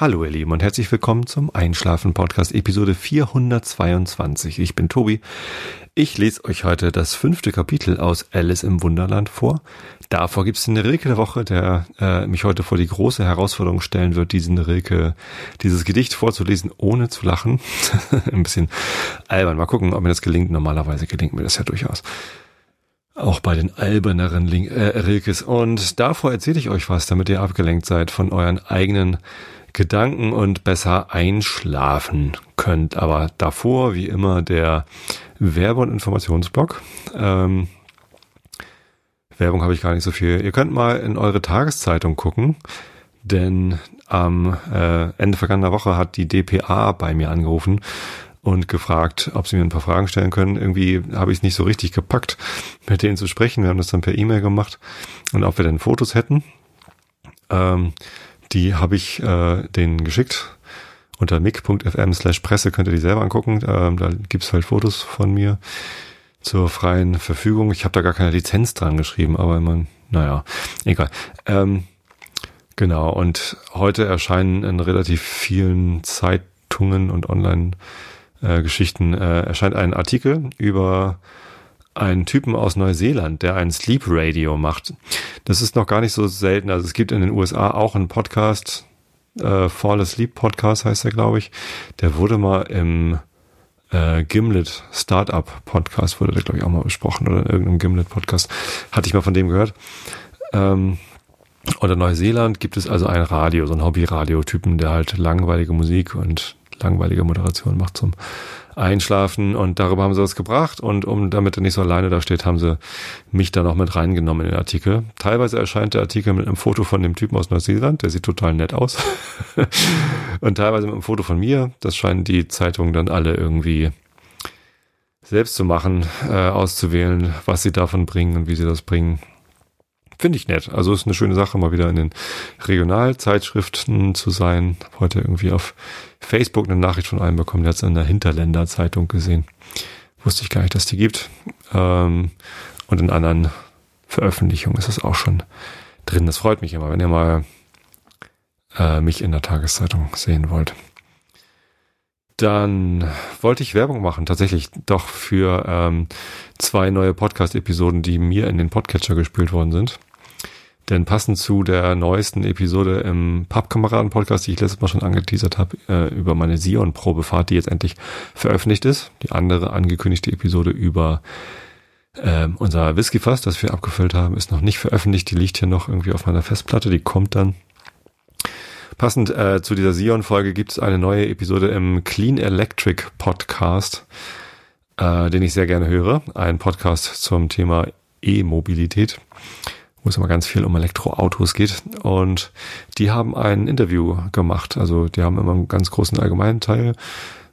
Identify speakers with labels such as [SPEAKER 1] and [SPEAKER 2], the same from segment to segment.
[SPEAKER 1] Hallo ihr Lieben und herzlich willkommen zum Einschlafen Podcast Episode 422. Ich bin Tobi. Ich lese euch heute das fünfte Kapitel aus Alice im Wunderland vor. Davor gibt es eine Rilke der Woche, der äh, mich heute vor die große Herausforderung stellen wird, diesen Rilke, dieses Gedicht vorzulesen, ohne zu lachen. Ein bisschen albern. Mal gucken, ob mir das gelingt. Normalerweise gelingt mir das ja durchaus. Auch bei den alberneren Link äh, Rilkes. Und davor erzähle ich euch was, damit ihr abgelenkt seid von euren eigenen Gedanken und besser einschlafen könnt. Aber davor, wie immer, der Werbe- und Informationsblock. Ähm, Werbung habe ich gar nicht so viel. Ihr könnt mal in eure Tageszeitung gucken, denn am äh, Ende vergangener Woche hat die DPA bei mir angerufen und gefragt, ob sie mir ein paar Fragen stellen können. Irgendwie habe ich es nicht so richtig gepackt, mit denen zu sprechen. Wir haben das dann per E-Mail gemacht und ob wir denn Fotos hätten. Ähm, die habe ich äh, denen geschickt. Unter mic.fm slash Presse könnt ihr die selber angucken. Ähm, da gibt's halt Fotos von mir zur freien Verfügung. Ich habe da gar keine Lizenz dran geschrieben, aber man, naja, egal. Ähm, genau, und heute erscheinen in relativ vielen Zeitungen und Online-Geschichten äh, erscheint ein Artikel über einen Typen aus Neuseeland, der ein Sleep Radio macht. Das ist noch gar nicht so selten. Also es gibt in den USA auch einen Podcast, äh, Fall Asleep Podcast heißt er, glaube ich. Der wurde mal im äh, Gimlet Startup Podcast, wurde der, glaube ich, auch mal besprochen oder in irgendeinem Gimlet Podcast. Hatte ich mal von dem gehört. Ähm, und in Neuseeland gibt es also ein Radio, so ein Hobby-Radio-Typen, der halt langweilige Musik und langweilige Moderation macht zum Einschlafen und darüber haben sie was gebracht und um damit er nicht so alleine da steht, haben sie mich da noch mit reingenommen in den Artikel. Teilweise erscheint der Artikel mit einem Foto von dem Typen aus Neuseeland, der sieht total nett aus. und teilweise mit einem Foto von mir. Das scheinen die Zeitungen dann alle irgendwie selbst zu machen, äh, auszuwählen, was sie davon bringen und wie sie das bringen. Finde ich nett. Also ist eine schöne Sache, mal wieder in den Regionalzeitschriften zu sein. Hab heute irgendwie auf Facebook eine Nachricht von einem bekommen, der hat es in der Hinterländer-Zeitung gesehen. Wusste ich gar nicht, dass die gibt. Ähm, und in anderen Veröffentlichungen ist es auch schon drin. Das freut mich immer, wenn ihr mal äh, mich in der Tageszeitung sehen wollt. Dann wollte ich Werbung machen, tatsächlich doch für ähm, zwei neue Podcast-Episoden, die mir in den Podcatcher gespielt worden sind. Denn passend zu der neuesten Episode im Pappkameraden-Podcast, die ich letztes Mal schon angeteasert habe, äh, über meine Sion-Probefahrt, die jetzt endlich veröffentlicht ist. Die andere angekündigte Episode über äh, unser Whisky-Fass, das wir abgefüllt haben, ist noch nicht veröffentlicht. Die liegt hier noch irgendwie auf meiner Festplatte. Die kommt dann. Passend äh, zu dieser Sion-Folge gibt es eine neue Episode im Clean Electric Podcast, äh, den ich sehr gerne höre. Ein Podcast zum Thema E-Mobilität wo es immer ganz viel um Elektroautos geht. Und die haben ein Interview gemacht. Also die haben immer einen ganz großen allgemeinen Teil.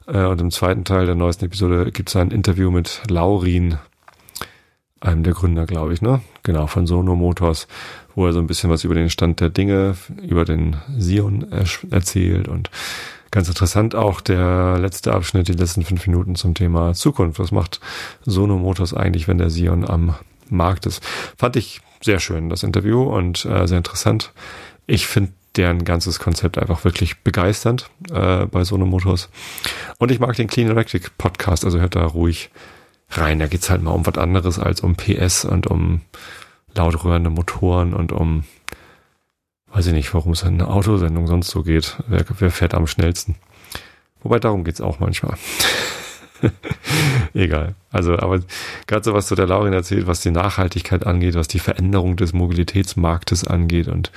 [SPEAKER 1] Äh, und im zweiten Teil der neuesten Episode gibt es ein Interview mit Laurin, einem der Gründer, glaube ich, ne? Genau, von Sono Motors, wo er so ein bisschen was über den Stand der Dinge, über den Sion erzählt und ganz interessant auch der letzte Abschnitt, die letzten fünf Minuten zum Thema Zukunft. Was macht Sono Motors eigentlich, wenn der Sion am Markt ist? Fand ich sehr schön, das Interview und äh, sehr interessant. Ich finde deren ganzes Konzept einfach wirklich begeisternd äh, bei Sono Motors. Und ich mag den Clean Electric Podcast, also hört da ruhig rein. Da geht's halt mal um was anderes als um PS und um laut rührende Motoren und um, weiß ich nicht, warum es in einer Autosendung sonst so geht. Wer, wer fährt am schnellsten? Wobei darum geht's auch manchmal. Egal. Also, aber gerade so, was so der Laurin erzählt, was die Nachhaltigkeit angeht, was die Veränderung des Mobilitätsmarktes angeht und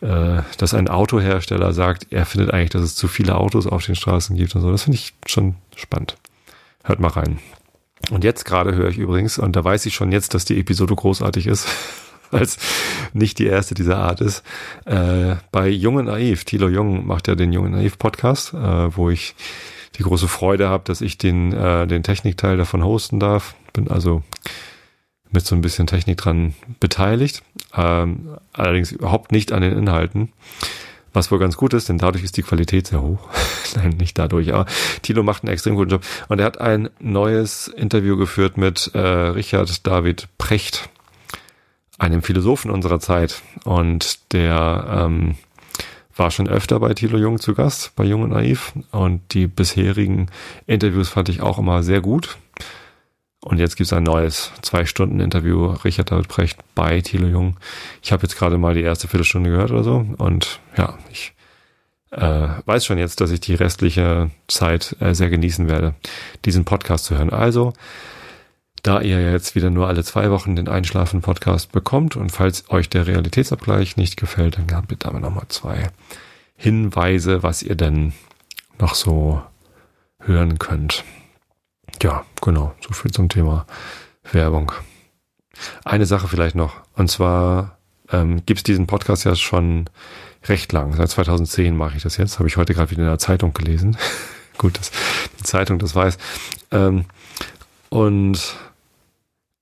[SPEAKER 1] äh, dass ein Autohersteller sagt, er findet eigentlich, dass es zu viele Autos auf den Straßen gibt und so. Das finde ich schon spannend. Hört mal rein. Und jetzt gerade höre ich übrigens, und da weiß ich schon jetzt, dass die Episode großartig ist, weil es nicht die erste dieser Art ist. Äh, bei Junge Naiv, Thilo Jung macht ja den Junge Naiv Podcast, äh, wo ich die große Freude habe, dass ich den, äh, den Technikteil davon hosten darf. Bin also mit so ein bisschen Technik dran beteiligt, ähm, allerdings überhaupt nicht an den Inhalten. Was wohl ganz gut ist, denn dadurch ist die Qualität sehr hoch. Nein, nicht dadurch, aber Tilo macht einen extrem guten Job. Und er hat ein neues Interview geführt mit äh, Richard David Precht, einem Philosophen unserer Zeit. Und der ähm, war schon öfter bei Thilo Jung zu Gast, bei Jung und Naiv. Und die bisherigen Interviews fand ich auch immer sehr gut. Und jetzt gibt's ein neues Zwei-Stunden-Interview, Richard David Precht bei Thilo Jung. Ich habe jetzt gerade mal die erste Viertelstunde gehört oder so. Und ja, ich äh, weiß schon jetzt, dass ich die restliche Zeit äh, sehr genießen werde, diesen Podcast zu hören. Also, da ihr jetzt wieder nur alle zwei Wochen den Einschlafen-Podcast bekommt und falls euch der Realitätsabgleich nicht gefällt, dann habt ihr damit nochmal zwei Hinweise, was ihr denn noch so hören könnt. Ja, genau, so viel zum Thema Werbung. Eine Sache vielleicht noch, und zwar ähm, gibt es diesen Podcast ja schon recht lang. Seit 2010 mache ich das jetzt. Habe ich heute gerade wieder in der Zeitung gelesen. Gut, dass die Zeitung das weiß. Ähm, und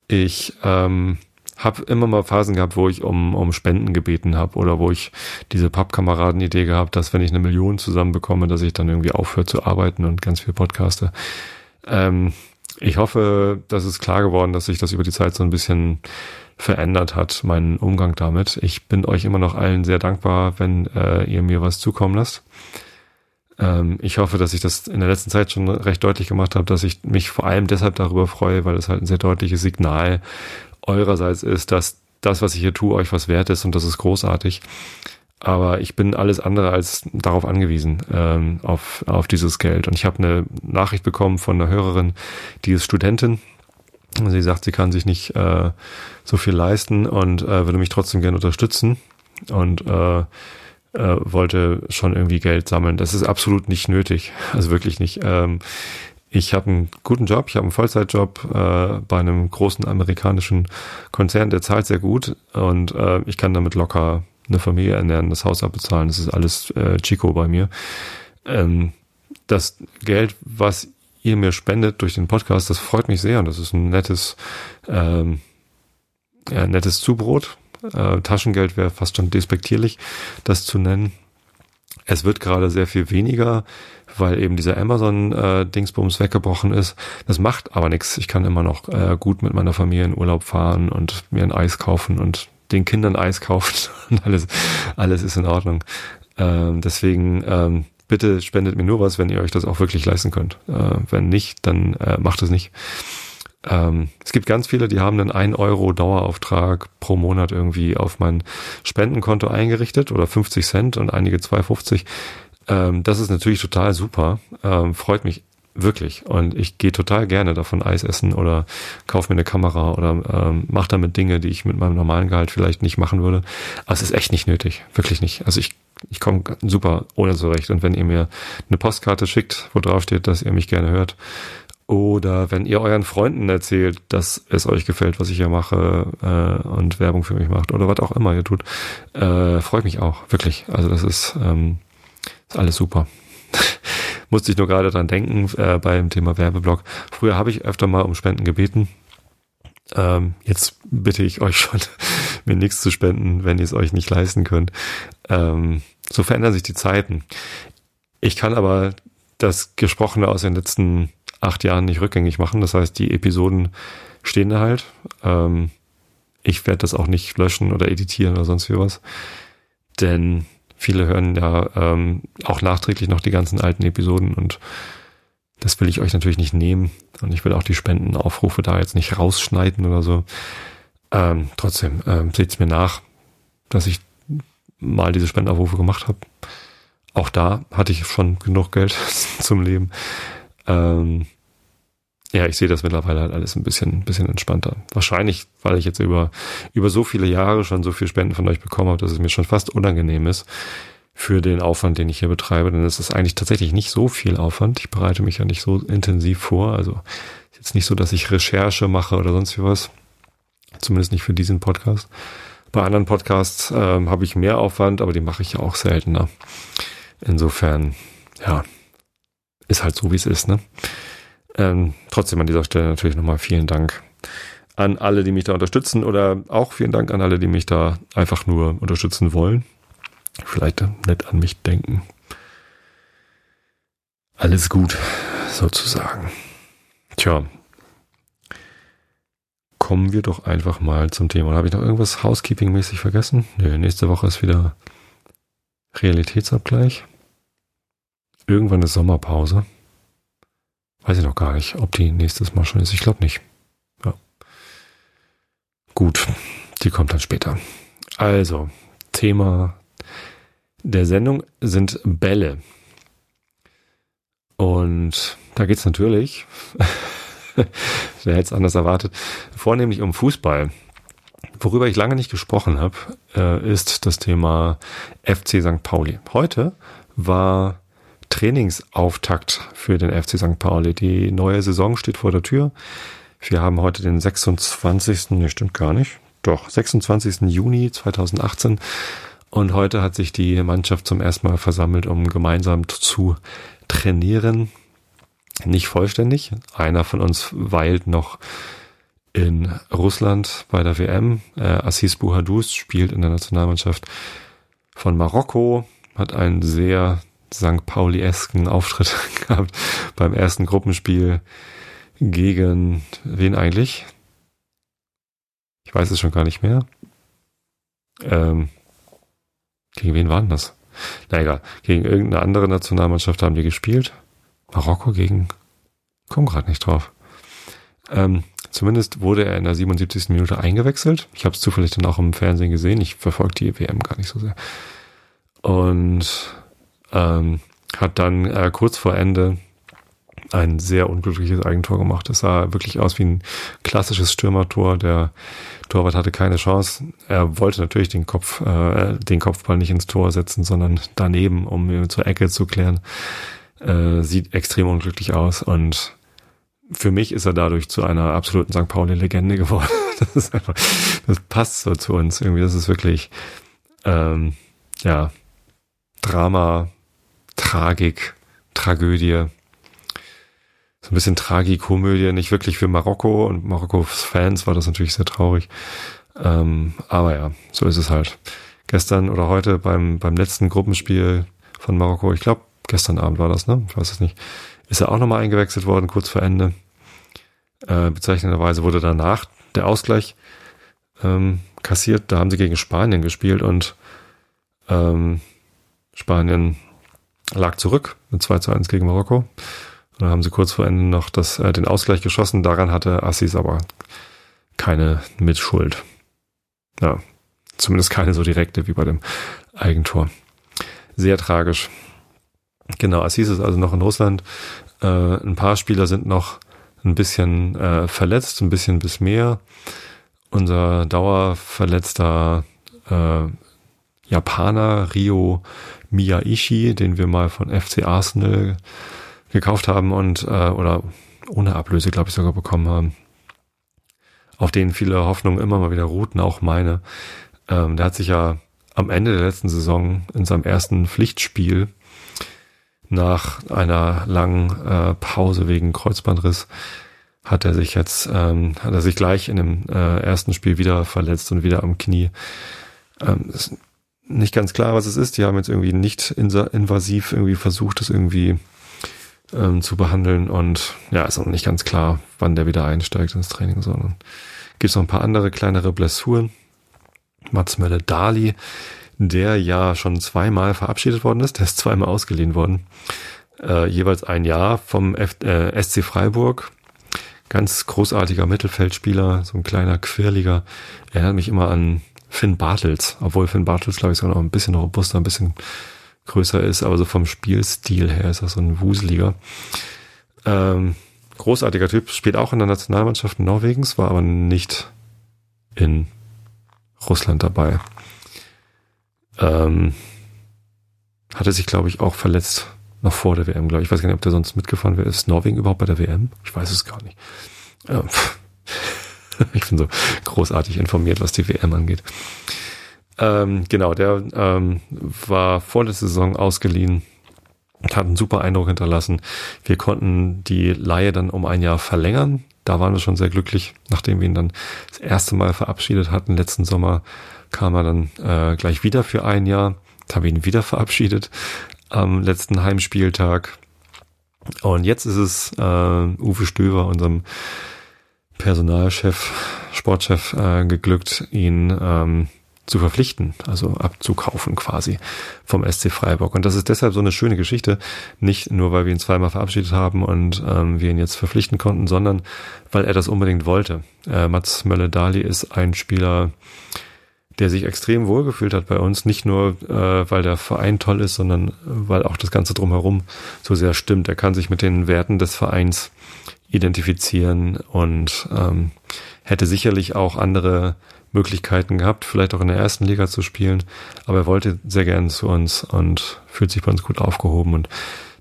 [SPEAKER 1] ich ähm, habe immer mal Phasen gehabt, wo ich um, um Spenden gebeten habe oder wo ich diese Pappkameraden-Idee gehabt, dass wenn ich eine Million zusammenbekomme, dass ich dann irgendwie aufhöre zu arbeiten und ganz viel podcaste. Ähm, ich hoffe, das ist klar geworden, dass sich das über die Zeit so ein bisschen verändert hat, meinen Umgang damit. Ich bin euch immer noch allen sehr dankbar, wenn äh, ihr mir was zukommen lasst. Ähm, ich hoffe, dass ich das in der letzten Zeit schon recht deutlich gemacht habe, dass ich mich vor allem deshalb darüber freue, weil es halt ein sehr deutliches Signal eurerseits ist, dass das, was ich hier tue, euch was wert ist und das ist großartig. Aber ich bin alles andere als darauf angewiesen, ähm, auf, auf dieses Geld. Und ich habe eine Nachricht bekommen von einer Hörerin, die ist Studentin Sie sagt, sie kann sich nicht äh, so viel leisten und äh, würde mich trotzdem gerne unterstützen und äh, äh, wollte schon irgendwie Geld sammeln. Das ist absolut nicht nötig, also wirklich nicht. Ähm, ich habe einen guten Job, ich habe einen Vollzeitjob äh, bei einem großen amerikanischen Konzern, der zahlt sehr gut und äh, ich kann damit locker eine Familie ernähren, das Haus abbezahlen. Das ist alles äh, Chico bei mir. Ähm, das Geld, was ihr mir spendet durch den Podcast, das freut mich sehr und das ist ein nettes, ähm, ja, nettes Zubrot. Äh, Taschengeld wäre fast schon despektierlich, das zu nennen. Es wird gerade sehr viel weniger, weil eben dieser Amazon-Dingsbums äh, weggebrochen ist. Das macht aber nichts. Ich kann immer noch äh, gut mit meiner Familie in Urlaub fahren und mir ein Eis kaufen und den Kindern Eis kaufen und alles, alles ist in Ordnung. Ähm, deswegen ähm, bitte spendet mir nur was, wenn ihr euch das auch wirklich leisten könnt. Äh, wenn nicht, dann äh, macht es nicht. Ähm, es gibt ganz viele, die haben einen 1 Euro Dauerauftrag pro Monat irgendwie auf mein Spendenkonto eingerichtet oder 50 Cent und einige 2,50. Ähm, das ist natürlich total super. Ähm, freut mich wirklich. Und ich gehe total gerne davon Eis essen oder kaufe mir eine Kamera oder ähm, mache damit Dinge, die ich mit meinem normalen Gehalt vielleicht nicht machen würde. Aber es ist echt nicht nötig. Wirklich nicht. Also ich ich komme super ohne zurecht. Und wenn ihr mir eine Postkarte schickt, wo drauf steht, dass ihr mich gerne hört, oder wenn ihr euren Freunden erzählt, dass es euch gefällt, was ich hier mache äh, und Werbung für mich macht oder was auch immer ihr tut, äh, freut mich auch, wirklich. Also das ist, ähm, ist alles super. Musste ich nur gerade dran denken äh, beim Thema Werbeblock. Früher habe ich öfter mal um Spenden gebeten. Ähm, jetzt bitte ich euch schon, mir nichts zu spenden, wenn ihr es euch nicht leisten könnt. Ähm, so verändern sich die Zeiten. Ich kann aber das Gesprochene aus den letzten acht Jahren nicht rückgängig machen. Das heißt, die Episoden stehen da halt. Ähm, ich werde das auch nicht löschen oder editieren oder sonst wie was. Denn viele hören ja ähm, auch nachträglich noch die ganzen alten Episoden und das will ich euch natürlich nicht nehmen. Und ich will auch die Spendenaufrufe da jetzt nicht rausschneiden oder so. Ähm, trotzdem, ähm, seht's mir nach, dass ich mal diese Spendenaufrufe gemacht habe. Auch da hatte ich schon genug Geld zum Leben. Ähm, ja, ich sehe das mittlerweile halt alles ein bisschen, bisschen entspannter. Wahrscheinlich, weil ich jetzt über, über so viele Jahre schon so viel Spenden von euch bekommen habe, dass es mir schon fast unangenehm ist für den Aufwand, den ich hier betreibe. Denn es ist eigentlich tatsächlich nicht so viel Aufwand. Ich bereite mich ja nicht so intensiv vor. Also ist jetzt nicht so, dass ich Recherche mache oder sonst wie was. Zumindest nicht für diesen Podcast. Bei anderen Podcasts ähm, habe ich mehr Aufwand, aber die mache ich ja auch seltener. Insofern, ja, ist halt so, wie es ist. Ne? Ähm, trotzdem an dieser Stelle natürlich nochmal vielen Dank an alle, die mich da unterstützen oder auch vielen Dank an alle, die mich da einfach nur unterstützen wollen. Vielleicht nett an mich denken. Alles gut, sozusagen. Tja, kommen wir doch einfach mal zum Thema. Habe ich noch irgendwas Housekeeping-mäßig vergessen? Nö, nächste Woche ist wieder Realitätsabgleich. Irgendwann ist Sommerpause. Weiß ich noch gar nicht, ob die nächstes Mal schon ist. Ich glaube nicht. Ja. Gut, die kommt dann später. Also, Thema der Sendung sind Bälle. Und da geht's natürlich, wer hätte es anders erwartet, vornehmlich um Fußball. Worüber ich lange nicht gesprochen habe, äh, ist das Thema FC St. Pauli. Heute war Trainingsauftakt für den FC St. Pauli. Die neue Saison steht vor der Tür. Wir haben heute den 26. Ne, stimmt gar nicht. Doch, 26. Juni 2018. Und heute hat sich die Mannschaft zum ersten Mal versammelt, um gemeinsam zu trainieren. Nicht vollständig. Einer von uns weilt noch in Russland bei der WM. Äh, Assis Bouhadouz spielt in der Nationalmannschaft von Marokko, hat einen sehr St. Pauli-esken Auftritt gehabt beim ersten Gruppenspiel gegen wen eigentlich? Ich weiß es schon gar nicht mehr. Ähm, gegen wen waren das? Na egal, gegen irgendeine andere Nationalmannschaft haben die gespielt. Marokko gegen, komm gerade nicht drauf. Ähm, zumindest wurde er in der 77. Minute eingewechselt. Ich habe es zufällig dann auch im Fernsehen gesehen. Ich verfolge die WM gar nicht so sehr. Und ähm, hat dann äh, kurz vor Ende ein sehr unglückliches Eigentor gemacht. Es sah wirklich aus wie ein klassisches Stürmertor. Der Torwart hatte keine Chance. Er wollte natürlich den Kopf, äh, den Kopfball nicht ins Tor setzen, sondern daneben, um zur Ecke zu klären. Äh, sieht extrem unglücklich aus und für mich ist er dadurch zu einer absoluten St. Pauli-Legende geworden. Das ist einfach, das passt so zu uns irgendwie. Das ist wirklich, ähm, ja, Drama, Tragik, Tragödie so ein bisschen Tragikomödie, nicht wirklich für Marokko und Marokkos Fans war das natürlich sehr traurig. Ähm, aber ja, so ist es halt. Gestern oder heute beim, beim letzten Gruppenspiel von Marokko, ich glaube, gestern Abend war das, ne? Ich weiß es nicht. Ist er auch nochmal eingewechselt worden, kurz vor Ende. Äh, bezeichnenderweise wurde danach der Ausgleich ähm, kassiert. Da haben sie gegen Spanien gespielt und ähm, Spanien lag zurück mit 2 zu 1 gegen Marokko. Dann haben sie kurz vor Ende noch das, äh, den Ausgleich geschossen. Daran hatte Assis aber keine Mitschuld. Ja, zumindest keine so direkte wie bei dem Eigentor. Sehr tragisch. Genau, Assis ist also noch in Russland. Äh, ein paar Spieler sind noch ein bisschen äh, verletzt, ein bisschen bis mehr. Unser dauerverletzter äh, Japaner Rio Miyaishi, den wir mal von FC Arsenal gekauft haben und äh, oder ohne Ablöse, glaube ich, sogar bekommen haben, auf denen viele Hoffnungen immer mal wieder ruhten, auch meine. Ähm, der hat sich ja am Ende der letzten Saison in seinem ersten Pflichtspiel nach einer langen äh, Pause wegen Kreuzbandriss hat er sich jetzt, ähm, hat er sich gleich in dem äh, ersten Spiel wieder verletzt und wieder am Knie. Ähm, ist nicht ganz klar, was es ist. Die haben jetzt irgendwie nicht invasiv irgendwie versucht, das irgendwie ähm, zu behandeln. Und ja, ist auch nicht ganz klar, wann der wieder einsteigt ins Training, sondern gibt es noch ein paar andere kleinere Blessuren. Mats Mölle Dali, der ja schon zweimal verabschiedet worden ist, der ist zweimal ausgeliehen worden. Äh, jeweils ein Jahr vom F äh, SC Freiburg. Ganz großartiger Mittelfeldspieler, so ein kleiner, quirliger. Erinnert mich immer an Finn Bartels, obwohl Finn Bartels, glaube ich, sogar noch ein bisschen robuster, ein bisschen größer ist, aber so vom Spielstil her ist er so ein Wuseliger. Ähm, großartiger Typ, spielt auch in der Nationalmannschaft Norwegens, war aber nicht in Russland dabei. Ähm, hatte sich, glaube ich, auch verletzt noch vor der WM, glaube ich. Ich weiß gar nicht, ob der sonst mitgefahren wäre. Ist Norwegen überhaupt bei der WM? Ich weiß es gar nicht. Ähm, ich bin so großartig informiert, was die WM angeht. Ähm, genau, der ähm, war vor der Saison ausgeliehen hat einen super Eindruck hinterlassen. Wir konnten die Laie dann um ein Jahr verlängern. Da waren wir schon sehr glücklich, nachdem wir ihn dann das erste Mal verabschiedet hatten. Letzten Sommer kam er dann äh, gleich wieder für ein Jahr. Jetzt haben wir ihn wieder verabschiedet am letzten Heimspieltag. Und jetzt ist es äh, Uwe Stöver, unserem Personalchef, Sportchef, äh, geglückt, ihn ähm, zu verpflichten, also abzukaufen quasi vom SC Freiburg. Und das ist deshalb so eine schöne Geschichte, nicht nur weil wir ihn zweimal verabschiedet haben und ähm, wir ihn jetzt verpflichten konnten, sondern weil er das unbedingt wollte. Äh, Mats Mölle-Dali ist ein Spieler, der sich extrem wohlgefühlt hat bei uns, nicht nur äh, weil der Verein toll ist, sondern weil auch das Ganze drumherum so sehr stimmt. Er kann sich mit den Werten des Vereins identifizieren und ähm, hätte sicherlich auch andere Möglichkeiten gehabt, vielleicht auch in der ersten Liga zu spielen, aber er wollte sehr gerne zu uns und fühlt sich bei uns gut aufgehoben und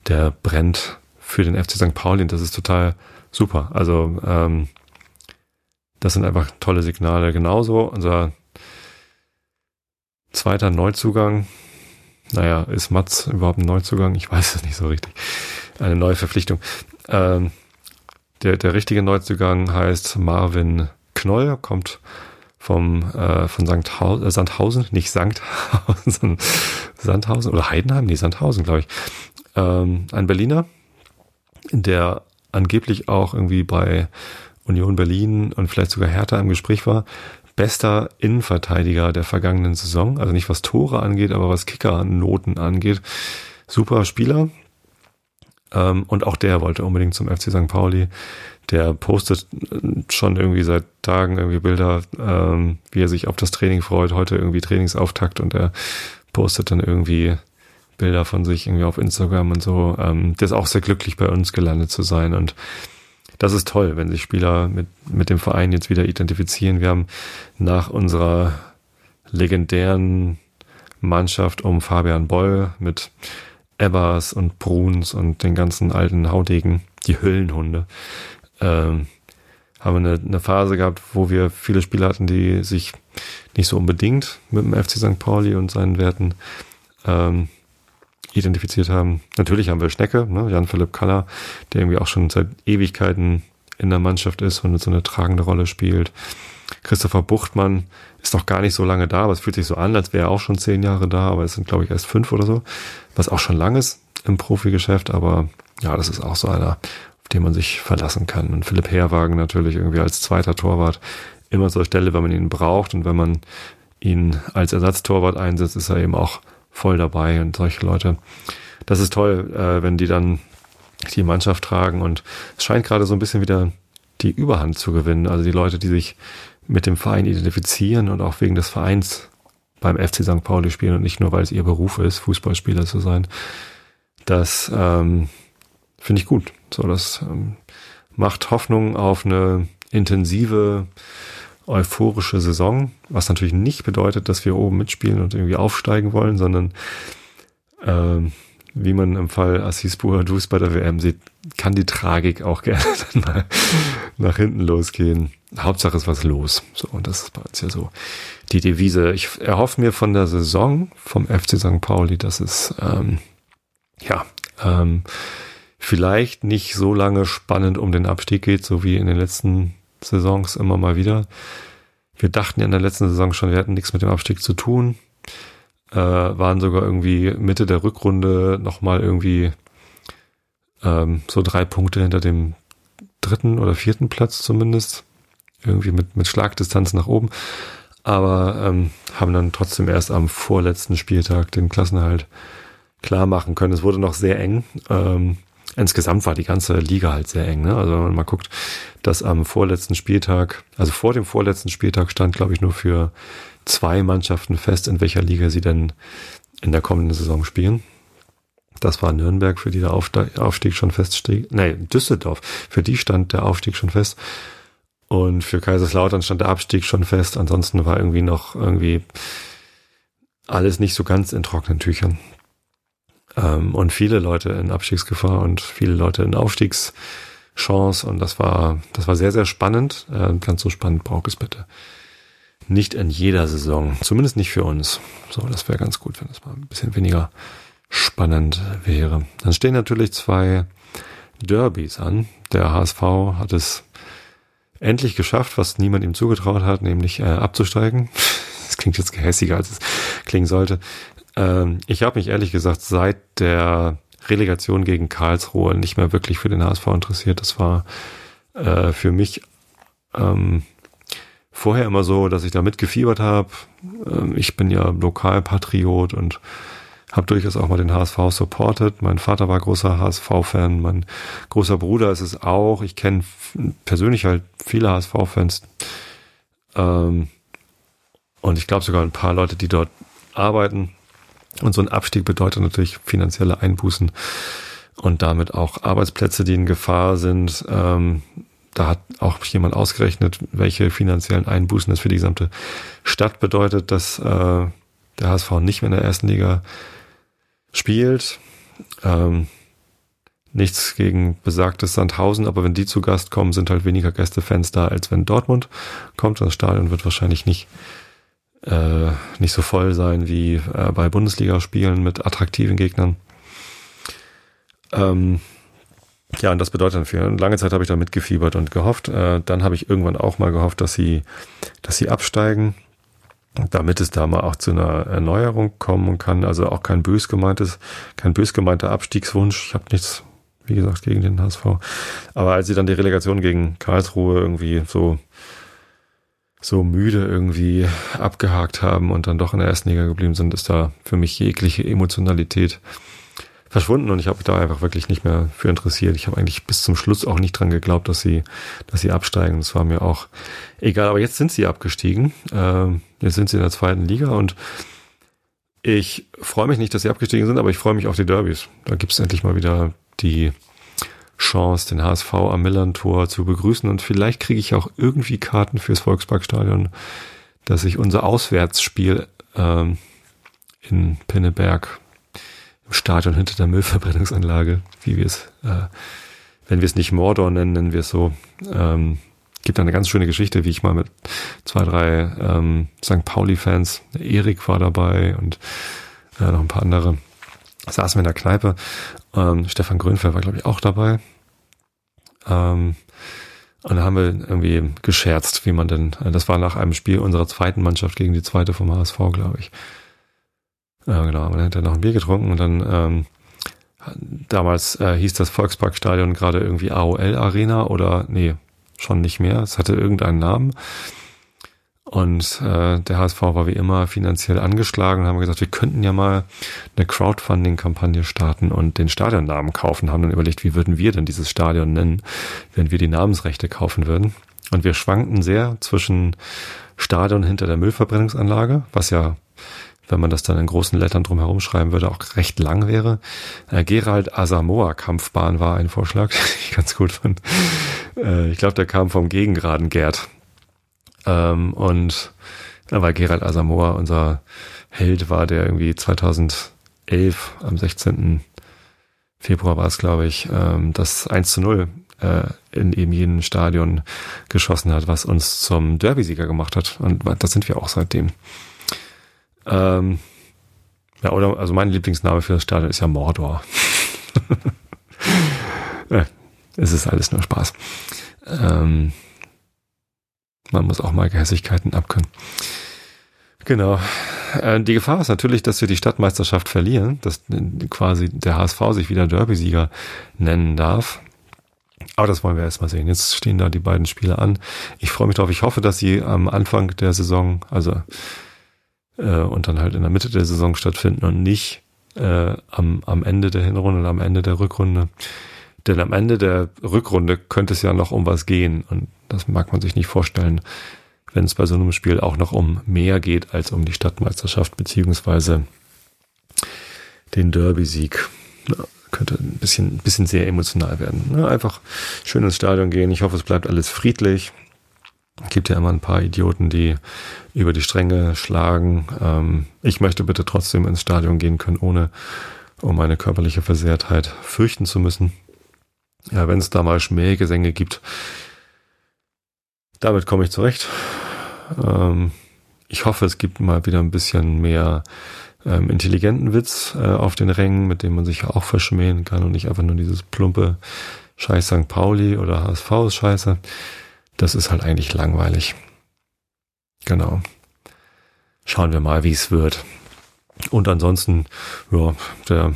[SPEAKER 1] der brennt für den FC St. Pauli und das ist total super. Also ähm, das sind einfach tolle Signale. Genauso unser zweiter Neuzugang. Naja, ist Mats überhaupt ein Neuzugang? Ich weiß es nicht so richtig. Eine neue Verpflichtung. Ähm, der, der richtige Neuzugang heißt Marvin Knoll, kommt vom äh, von St. Haus, äh, Sandhausen, nicht Sankhausen, Sandhausen oder Heidenheim, nee, Sandhausen, glaube ich. Ähm, ein Berliner, der angeblich auch irgendwie bei Union Berlin und vielleicht sogar Hertha im Gespräch war. Bester Innenverteidiger der vergangenen Saison, also nicht was Tore angeht, aber was Kickernoten angeht. Super Spieler. Ähm, und auch der wollte unbedingt zum FC St. Pauli der postet schon irgendwie seit Tagen irgendwie Bilder, ähm, wie er sich auf das Training freut. Heute irgendwie Trainingsauftakt und er postet dann irgendwie Bilder von sich irgendwie auf Instagram und so. Ähm, der ist auch sehr glücklich bei uns gelandet zu sein und das ist toll, wenn sich Spieler mit, mit dem Verein jetzt wieder identifizieren. Wir haben nach unserer legendären Mannschaft um Fabian Boll mit Ebbers und Bruns und den ganzen alten Haudegen, die Hüllenhunde, ähm, haben wir eine, eine Phase gehabt, wo wir viele Spieler hatten, die sich nicht so unbedingt mit dem FC St. Pauli und seinen Werten ähm, identifiziert haben. Natürlich haben wir Schnecke, ne, Jan-Philipp Kaller, der irgendwie auch schon seit Ewigkeiten in der Mannschaft ist und so eine tragende Rolle spielt. Christopher Buchtmann ist noch gar nicht so lange da, aber es fühlt sich so an, als wäre er auch schon zehn Jahre da, aber es sind, glaube ich, erst fünf oder so, was auch schon lang ist im Profigeschäft, aber ja, das ist auch so einer, auf den man sich verlassen kann. Und Philipp Herwagen natürlich irgendwie als zweiter Torwart immer zur Stelle, wenn man ihn braucht und wenn man ihn als Ersatztorwart einsetzt, ist er eben auch voll dabei und solche Leute. Das ist toll, äh, wenn die dann die Mannschaft tragen und es scheint gerade so ein bisschen wieder die Überhand zu gewinnen. Also die Leute, die sich mit dem Verein identifizieren und auch wegen des Vereins beim FC St. Pauli spielen und nicht nur, weil es ihr Beruf ist, Fußballspieler zu sein. Das ähm, finde ich gut. So, das ähm, macht Hoffnung auf eine intensive, euphorische Saison, was natürlich nicht bedeutet, dass wir oben mitspielen und irgendwie aufsteigen wollen, sondern ähm, wie man im Fall Assis Buhadus bei der WM sieht, kann die Tragik auch gerne dann mal nach hinten losgehen. Hauptsache ist was los. So, und das ist bei uns ja so die Devise. Ich erhoffe mir von der Saison vom FC St. Pauli, dass es ähm, ja ähm, vielleicht nicht so lange spannend um den Abstieg geht, so wie in den letzten Saisons immer mal wieder. Wir dachten ja in der letzten Saison schon, wir hätten nichts mit dem Abstieg zu tun. Äh, waren sogar irgendwie Mitte der Rückrunde nochmal irgendwie ähm, so drei Punkte hinter dem dritten oder vierten Platz zumindest. Irgendwie mit, mit Schlagdistanz nach oben. Aber ähm, haben dann trotzdem erst am vorletzten Spieltag den Klassenhalt klar machen können. Es wurde noch sehr eng. Ähm, insgesamt war die ganze Liga halt sehr eng. Ne? Also wenn man mal guckt, dass am vorletzten Spieltag, also vor dem vorletzten Spieltag stand, glaube ich, nur für zwei Mannschaften fest, in welcher Liga sie denn in der kommenden Saison spielen. Das war Nürnberg, für die der Aufstieg schon feststeht. Nee, Düsseldorf, für die stand der Aufstieg schon fest. Und für Kaiserslautern stand der Abstieg schon fest. Ansonsten war irgendwie noch irgendwie alles nicht so ganz in trockenen Tüchern. Ähm, und viele Leute in Abstiegsgefahr und viele Leute in Aufstiegschance. Und das war, das war sehr, sehr spannend. Äh, ganz so spannend braucht es bitte. Nicht in jeder Saison. Zumindest nicht für uns. So, das wäre ganz gut, wenn es mal ein bisschen weniger spannend wäre. Dann stehen natürlich zwei Derbys an. Der HSV hat es endlich geschafft, was niemand ihm zugetraut hat, nämlich äh, abzusteigen. Das klingt jetzt gehässiger, als es klingen sollte. Ähm, ich habe mich ehrlich gesagt seit der Relegation gegen Karlsruhe nicht mehr wirklich für den HSV interessiert. Das war äh, für mich ähm, vorher immer so, dass ich da mitgefiebert habe. Ähm, ich bin ja Lokalpatriot und habe durchaus auch mal den HSV supported. Mein Vater war großer HSV-Fan, mein großer Bruder ist es auch. Ich kenne persönlich halt viele HSV-Fans. Ähm, und ich glaube sogar ein paar Leute, die dort arbeiten. Und so ein Abstieg bedeutet natürlich finanzielle Einbußen und damit auch Arbeitsplätze, die in Gefahr sind. Ähm, da hat auch jemand ausgerechnet, welche finanziellen Einbußen das für die gesamte Stadt bedeutet, dass äh, der HSV nicht mehr in der ersten Liga spielt. Ähm, nichts gegen besagtes Sandhausen, aber wenn die zu Gast kommen, sind halt weniger Gästefans da, als wenn Dortmund kommt. Das Stadion wird wahrscheinlich nicht äh, nicht so voll sein wie äh, bei Bundesligaspielen mit attraktiven Gegnern. Ähm, ja, und das bedeutet für lange Zeit habe ich da mitgefiebert und gehofft. Äh, dann habe ich irgendwann auch mal gehofft, dass sie, dass sie absteigen, damit es da mal auch zu einer Erneuerung kommen kann. Also auch kein bös gemeintes, kein bös gemeinter Abstiegswunsch. Ich habe nichts, wie gesagt, gegen den HSV. Aber als sie dann die Relegation gegen Karlsruhe irgendwie so so müde irgendwie abgehakt haben und dann doch in der ersten Liga geblieben sind, ist da für mich jegliche Emotionalität verschwunden und ich habe mich da einfach wirklich nicht mehr für interessiert. Ich habe eigentlich bis zum Schluss auch nicht dran geglaubt, dass sie, dass sie absteigen. Das war mir auch egal. Aber jetzt sind sie abgestiegen. Ähm, jetzt sind sie in der zweiten Liga und ich freue mich nicht, dass sie abgestiegen sind, aber ich freue mich auf die Derbys. Da gibt es endlich mal wieder die Chance, den HSV am Millern-Tor zu begrüßen und vielleicht kriege ich auch irgendwie Karten fürs Volksparkstadion, dass ich unser Auswärtsspiel ähm, in Pinneberg im Stadion hinter der Müllverbrennungsanlage, wie wir es, äh, wenn wir es nicht Mordor nennen, nennen wir es so. Ähm, gibt eine ganz schöne Geschichte, wie ich mal mit zwei, drei ähm, St. Pauli-Fans, Erik war dabei und äh, noch ein paar andere, saßen wir in der Kneipe. Ähm, Stefan Grünfeld war, glaube ich, auch dabei. Ähm, und da haben wir irgendwie gescherzt, wie man denn, äh, das war nach einem Spiel unserer zweiten Mannschaft gegen die zweite vom HSV, glaube ich. Ja, genau, haben dann noch ein Bier getrunken und dann ähm, damals äh, hieß das Volksparkstadion gerade irgendwie AOL Arena oder nee, schon nicht mehr. Es hatte irgendeinen Namen. Und äh, der HSV war wie immer finanziell angeschlagen und haben gesagt, wir könnten ja mal eine Crowdfunding-Kampagne starten und den Stadionnamen kaufen. Haben dann überlegt, wie würden wir denn dieses Stadion nennen, wenn wir die Namensrechte kaufen würden. Und wir schwankten sehr zwischen Stadion hinter der Müllverbrennungsanlage, was ja, wenn man das dann in großen Lettern drumherum schreiben würde, auch recht lang wäre. Äh, Gerald Asamoah Kampfbahn war ein Vorschlag, den ich ganz gut fand. Äh, ich glaube, der kam vom Gegengraden Gerd ähm, und ja, weil Gerald Asamoah unser Held war, der irgendwie 2011 am 16. Februar war es, glaube ich, ähm, das 1 zu 0 äh, in eben jedem Stadion geschossen hat, was uns zum Derby-Sieger gemacht hat. Und das sind wir auch seitdem. Ähm, ja, oder, also mein Lieblingsname für das Stadion ist ja Mordor. ja, es ist alles nur Spaß. Ähm, man muss auch mal Gehässigkeiten abkönnen. Genau. Äh, die Gefahr ist natürlich, dass wir die Stadtmeisterschaft verlieren, dass quasi der HSV sich wieder Derby-Sieger nennen darf. Aber das wollen wir erstmal sehen. Jetzt stehen da die beiden Spiele an. Ich freue mich darauf. Ich hoffe, dass sie am Anfang der Saison, also äh, und dann halt in der Mitte der Saison stattfinden und nicht äh, am, am Ende der Hinrunde oder am Ende der Rückrunde. Denn am Ende der Rückrunde könnte es ja noch um was gehen. Und das mag man sich nicht vorstellen, wenn es bei so einem Spiel auch noch um mehr geht als um die Stadtmeisterschaft beziehungsweise den Derby-Sieg. Ja, könnte ein bisschen, ein bisschen sehr emotional werden. Ja, einfach schön ins Stadion gehen. Ich hoffe, es bleibt alles friedlich. Es gibt ja immer ein paar Idioten, die über die Stränge schlagen. Ähm, ich möchte bitte trotzdem ins Stadion gehen können, ohne um meine körperliche Versehrtheit fürchten zu müssen ja, wenn es da mal Schmähgesänge gibt, damit komme ich zurecht. Ähm, ich hoffe, es gibt mal wieder ein bisschen mehr ähm, intelligenten Witz äh, auf den Rängen, mit dem man sich auch verschmähen kann und nicht einfach nur dieses plumpe Scheiß St. Pauli oder HSV ist scheiße. Das ist halt eigentlich langweilig. Genau. Schauen wir mal, wie es wird. Und ansonsten, ja, der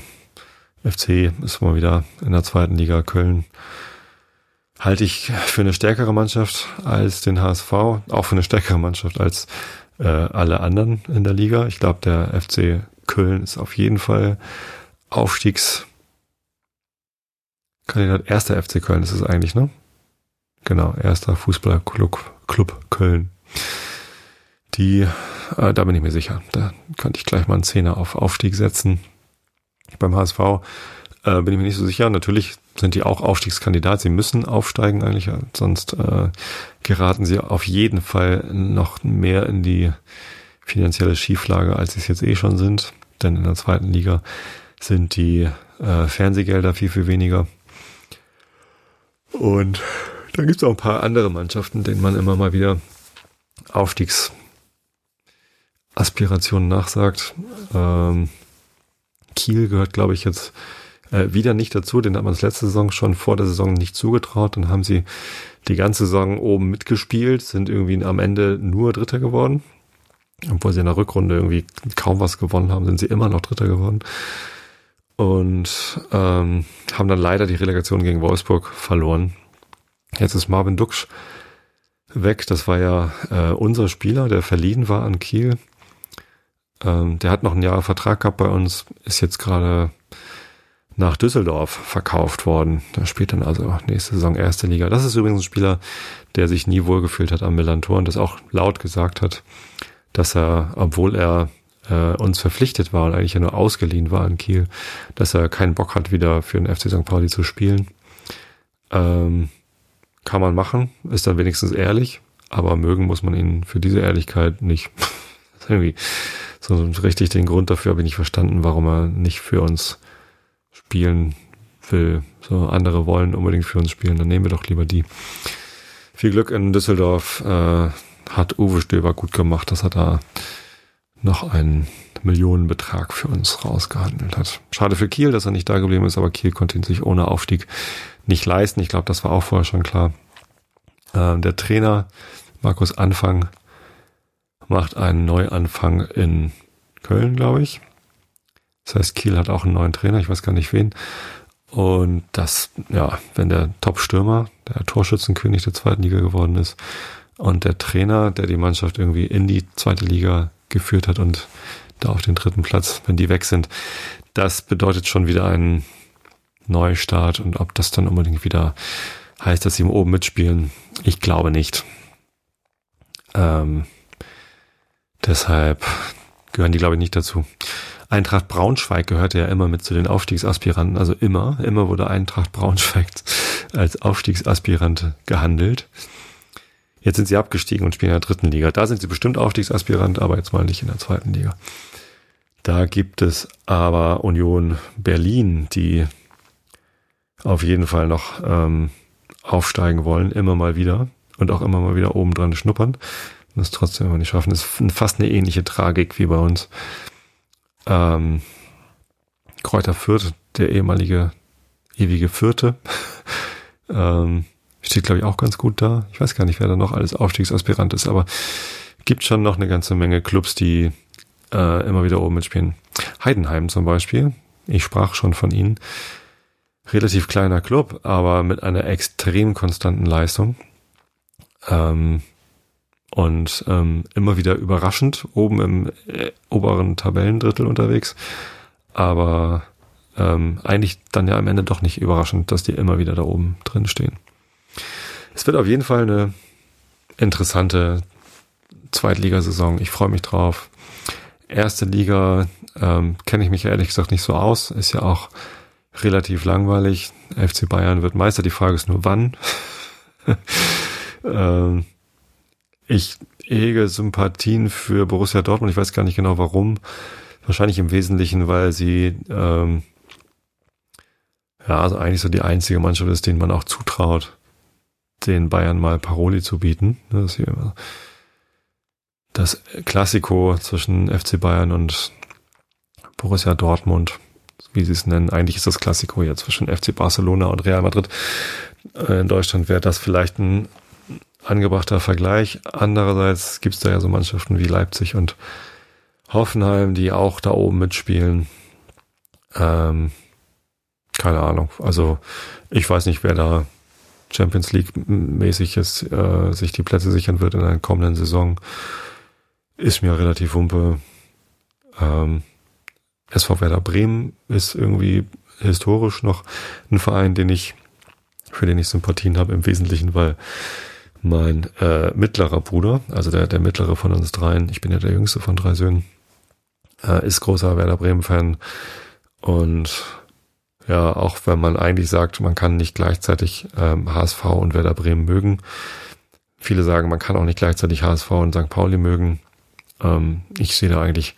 [SPEAKER 1] FC ist mal wieder in der zweiten Liga Köln. halte ich für eine stärkere Mannschaft als den HSV, auch für eine stärkere Mannschaft als äh, alle anderen in der Liga. Ich glaube, der FC Köln ist auf jeden Fall Aufstiegskandidat. Erster FC Köln ist es eigentlich, ne? Genau, erster Fußballclub Club Köln. Die, äh, da bin ich mir sicher. Da könnte ich gleich mal einen Zehner auf Aufstieg setzen. Beim HSV äh, bin ich mir nicht so sicher. Natürlich sind die auch Aufstiegskandidat. Sie müssen aufsteigen eigentlich, sonst äh, geraten sie auf jeden Fall noch mehr in die finanzielle Schieflage, als sie es jetzt eh schon sind. Denn in der zweiten Liga sind die äh, Fernsehgelder viel, viel weniger. Und da gibt es auch ein paar andere Mannschaften, denen man immer mal wieder Aufstiegsaspirationen nachsagt. Ähm, Kiel gehört, glaube ich, jetzt äh, wieder nicht dazu. Den hat man das letzte Saison schon vor der Saison nicht zugetraut. Dann haben sie die ganze Saison oben mitgespielt, sind irgendwie am Ende nur Dritter geworden. Obwohl sie in der Rückrunde irgendwie kaum was gewonnen haben, sind sie immer noch Dritter geworden. Und ähm, haben dann leider die Relegation gegen Wolfsburg verloren. Jetzt ist Marvin Duksch weg. Das war ja äh, unser Spieler, der verliehen war an Kiel. Ähm, der hat noch ein Jahr Vertrag gehabt bei uns, ist jetzt gerade nach Düsseldorf verkauft worden. Da spielt dann also nächste Saison erste Liga. Das ist übrigens ein Spieler, der sich nie wohlgefühlt hat am Millantor und das auch laut gesagt hat, dass er, obwohl er äh, uns verpflichtet war und eigentlich ja nur ausgeliehen war in Kiel, dass er keinen Bock hat, wieder für den FC St. Pauli zu spielen. Ähm, kann man machen, ist dann wenigstens ehrlich, aber mögen muss man ihn für diese Ehrlichkeit nicht. irgendwie so richtig den Grund dafür habe ich nicht verstanden, warum er nicht für uns spielen will. So andere wollen unbedingt für uns spielen, dann nehmen wir doch lieber die. Viel Glück in Düsseldorf äh, hat Uwe Stöber gut gemacht, dass er da noch einen Millionenbetrag für uns rausgehandelt hat. Schade für Kiel, dass er nicht da geblieben ist, aber Kiel konnte ihn sich ohne Aufstieg nicht leisten. Ich glaube, das war auch vorher schon klar. Äh, der Trainer Markus Anfang macht einen Neuanfang in Köln, glaube ich. Das heißt, Kiel hat auch einen neuen Trainer, ich weiß gar nicht wen. Und das, ja, wenn der Top-Stürmer, der Torschützenkönig der zweiten Liga geworden ist, und der Trainer, der die Mannschaft irgendwie in die zweite Liga geführt hat und da auf den dritten Platz, wenn die weg sind, das bedeutet schon wieder einen Neustart. Und ob das dann unbedingt wieder heißt, dass sie oben mitspielen, ich glaube nicht. Ähm, deshalb gehören die, glaube ich, nicht dazu. Eintracht Braunschweig gehörte ja immer mit zu den Aufstiegsaspiranten, also immer, immer wurde Eintracht Braunschweig als Aufstiegsaspirant gehandelt. Jetzt sind sie abgestiegen und spielen in der dritten Liga. Da sind sie bestimmt Aufstiegsaspirant, aber jetzt mal nicht in der zweiten Liga. Da gibt es aber Union Berlin, die auf jeden Fall noch ähm, aufsteigen wollen, immer mal wieder und auch immer mal wieder oben dran schnuppern und trotzdem immer nicht schaffen. Das ist fast eine ähnliche Tragik wie bei uns. Ähm, Kräuter Fürth, der ehemalige ewige Vierte, ähm, steht, glaube ich, auch ganz gut da. Ich weiß gar nicht, wer da noch alles Aufstiegsaspirant ist, aber gibt schon noch eine ganze Menge Clubs, die äh, immer wieder oben mitspielen. Heidenheim zum Beispiel, ich sprach schon von ihnen. Relativ kleiner Club, aber mit einer extrem konstanten Leistung. Ähm, und ähm, immer wieder überraschend oben im äh, oberen Tabellendrittel unterwegs. Aber ähm, eigentlich dann ja am Ende doch nicht überraschend, dass die immer wieder da oben drin stehen. Es wird auf jeden Fall eine interessante Zweitligasaison. Ich freue mich drauf. Erste Liga ähm, kenne ich mich ehrlich gesagt nicht so aus. Ist ja auch relativ langweilig. FC Bayern wird Meister. Die Frage ist nur wann. ähm, ich hege Sympathien für Borussia Dortmund. Ich weiß gar nicht genau warum. Wahrscheinlich im Wesentlichen, weil sie ähm, ja also eigentlich so die einzige Mannschaft ist, denen man auch zutraut, den Bayern mal Paroli zu bieten. Das, hier das Klassiko zwischen FC Bayern und Borussia Dortmund, wie sie es nennen. Eigentlich ist das Klassiko ja zwischen FC Barcelona und Real Madrid. Äh, in Deutschland wäre das vielleicht ein angebrachter Vergleich. Andererseits gibt es da ja so Mannschaften wie Leipzig und Hoffenheim, die auch da oben mitspielen. Ähm, keine Ahnung. Also ich weiß nicht, wer da Champions League mäßig jetzt, äh, sich die Plätze sichern wird in einer kommenden Saison, ist mir relativ wumpe. Ähm, SV Werder Bremen ist irgendwie historisch noch ein Verein, den ich, für den ich Sympathien habe, im Wesentlichen, weil mein äh, mittlerer Bruder, also der, der mittlere von uns dreien, ich bin ja der jüngste von drei Söhnen, äh, ist großer Werder Bremen-Fan und ja, auch wenn man eigentlich sagt, man kann nicht gleichzeitig ähm, HSV und Werder Bremen mögen. Viele sagen, man kann auch nicht gleichzeitig HSV und St. Pauli mögen. Ähm, ich sehe da eigentlich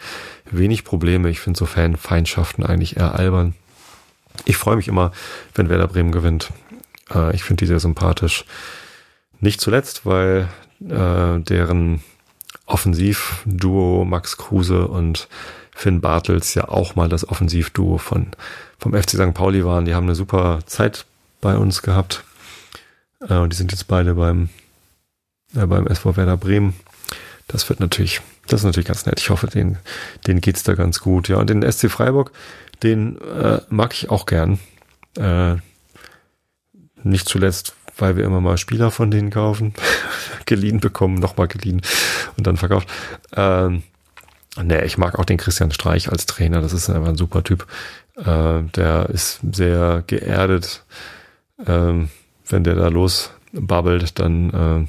[SPEAKER 1] wenig Probleme. Ich finde so Fanfeindschaften eigentlich eher albern. Ich freue mich immer, wenn Werder Bremen gewinnt. Äh, ich finde die sehr sympathisch. Nicht zuletzt, weil äh, deren Offensivduo Max Kruse und Finn Bartels ja auch mal das Offensivduo von, vom FC St. Pauli waren. Die haben eine super Zeit bei uns gehabt. Äh, und die sind jetzt beide beim, äh, beim SV Werder Bremen. Das wird natürlich, das ist natürlich ganz nett. Ich hoffe, denen, denen geht's da ganz gut. Ja, und den SC Freiburg, den äh, mag ich auch gern. Äh, nicht zuletzt, weil wir immer mal Spieler von denen kaufen, geliehen bekommen, nochmal geliehen und dann verkauft. Ähm, Nee, ich mag auch den Christian Streich als Trainer. Das ist einfach ein super Typ. Äh, der ist sehr geerdet. Ähm, wenn der da losbabbelt, dann äh,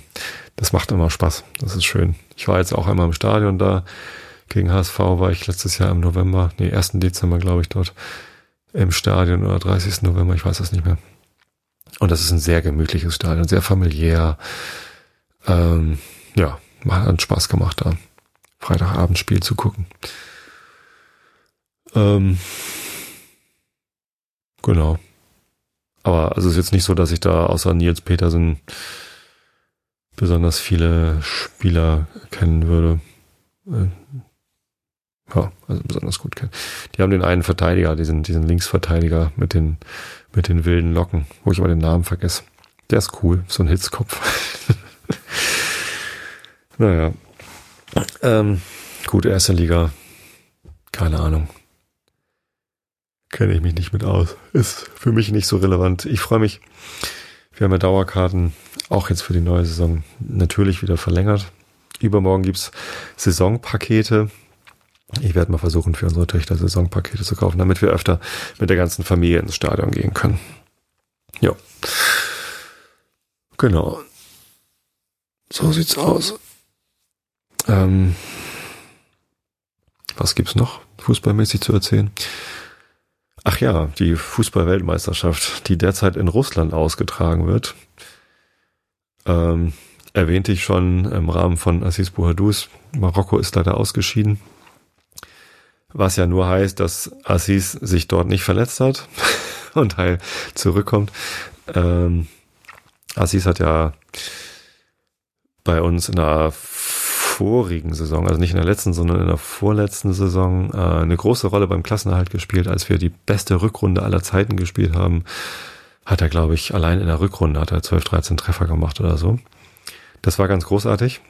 [SPEAKER 1] das macht immer Spaß. Das ist schön. Ich war jetzt auch einmal im Stadion da. Gegen HSV war ich letztes Jahr im November, nee, 1. Dezember, glaube ich, dort im Stadion oder 30. November, ich weiß das nicht mehr. Und das ist ein sehr gemütliches Stadion, sehr familiär. Ähm, ja, hat Spaß gemacht da. Freitagabendspiel zu gucken. Ähm, genau. Aber also es ist jetzt nicht so, dass ich da außer Nils Petersen besonders viele Spieler kennen würde. Äh, ja, also besonders gut kennen. Die haben den einen Verteidiger, diesen, diesen Linksverteidiger mit den, mit den wilden Locken, wo ich aber den Namen vergesse. Der ist cool, so ein Hitzkopf. naja, ähm, gut, erste Liga. Keine Ahnung. Kenne ich mich nicht mit aus. Ist für mich nicht so relevant. Ich freue mich. Wir haben ja Dauerkarten, auch jetzt für die neue Saison, natürlich wieder verlängert. Übermorgen gibt's Saisonpakete. Ich werde mal versuchen, für unsere Töchter Saisonpakete zu kaufen, damit wir öfter mit der ganzen Familie ins Stadion gehen können. Ja. Genau. So sieht's aus. Ähm, was gibt's noch fußballmäßig zu erzählen? Ach ja, die Fußballweltmeisterschaft, die derzeit in Russland ausgetragen wird, ähm, erwähnte ich schon im Rahmen von Assis Bouhadous. Marokko ist leider ausgeschieden. Was ja nur heißt, dass Assis sich dort nicht verletzt hat und heil zurückkommt. Ähm, Assis hat ja bei uns in der vorigen Saison, also nicht in der letzten, sondern in der vorletzten Saison, äh, eine große Rolle beim Klassenerhalt gespielt, als wir die beste Rückrunde aller Zeiten gespielt haben. Hat er, glaube ich, allein in der Rückrunde hat er 12, 13 Treffer gemacht oder so. Das war ganz großartig.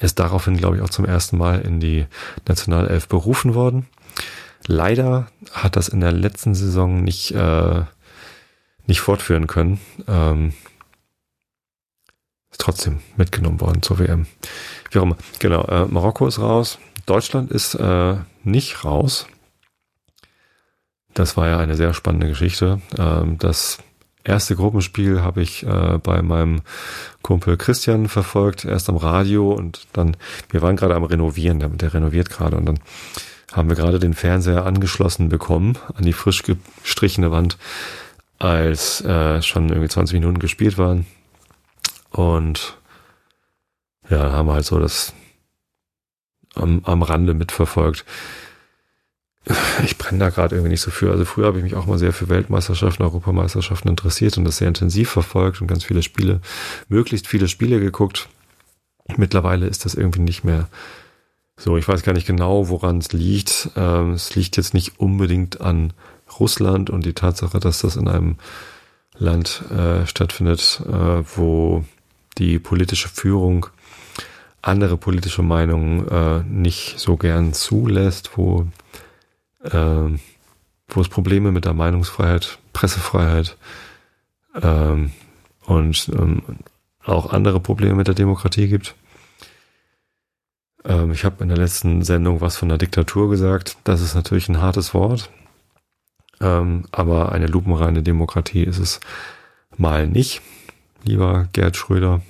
[SPEAKER 1] Ist daraufhin, glaube ich, auch zum ersten Mal in die Nationalelf berufen worden. Leider hat das in der letzten Saison nicht, äh, nicht fortführen können. Ähm, ist trotzdem mitgenommen worden zur WM. Wie auch immer. Genau, äh, Marokko ist raus. Deutschland ist äh, nicht raus. Das war ja eine sehr spannende Geschichte. Ähm, das erste Gruppenspiel habe ich äh, bei meinem Kumpel Christian verfolgt, erst am Radio und dann, wir waren gerade am Renovieren, der, der renoviert gerade und dann haben wir gerade den Fernseher angeschlossen bekommen an die frisch gestrichene Wand, als äh, schon irgendwie 20 Minuten gespielt waren. Und ja, haben wir halt so das am, am Rande mitverfolgt. Ich brenne da gerade irgendwie nicht so für. Also früher habe ich mich auch mal sehr für Weltmeisterschaften, Europameisterschaften interessiert und das sehr intensiv verfolgt und ganz viele Spiele, möglichst viele Spiele geguckt. Mittlerweile ist das irgendwie nicht mehr so. Ich weiß gar nicht genau, woran es liegt. Ähm, es liegt jetzt nicht unbedingt an Russland und die Tatsache, dass das in einem Land äh, stattfindet, äh, wo die politische Führung andere politische Meinungen äh, nicht so gern zulässt, wo, äh, wo es Probleme mit der Meinungsfreiheit, Pressefreiheit ähm, und ähm, auch andere Probleme mit der Demokratie gibt. Ähm, ich habe in der letzten Sendung was von der Diktatur gesagt. Das ist natürlich ein hartes Wort. Ähm, aber eine lupenreine Demokratie ist es mal nicht, lieber Gerd Schröder.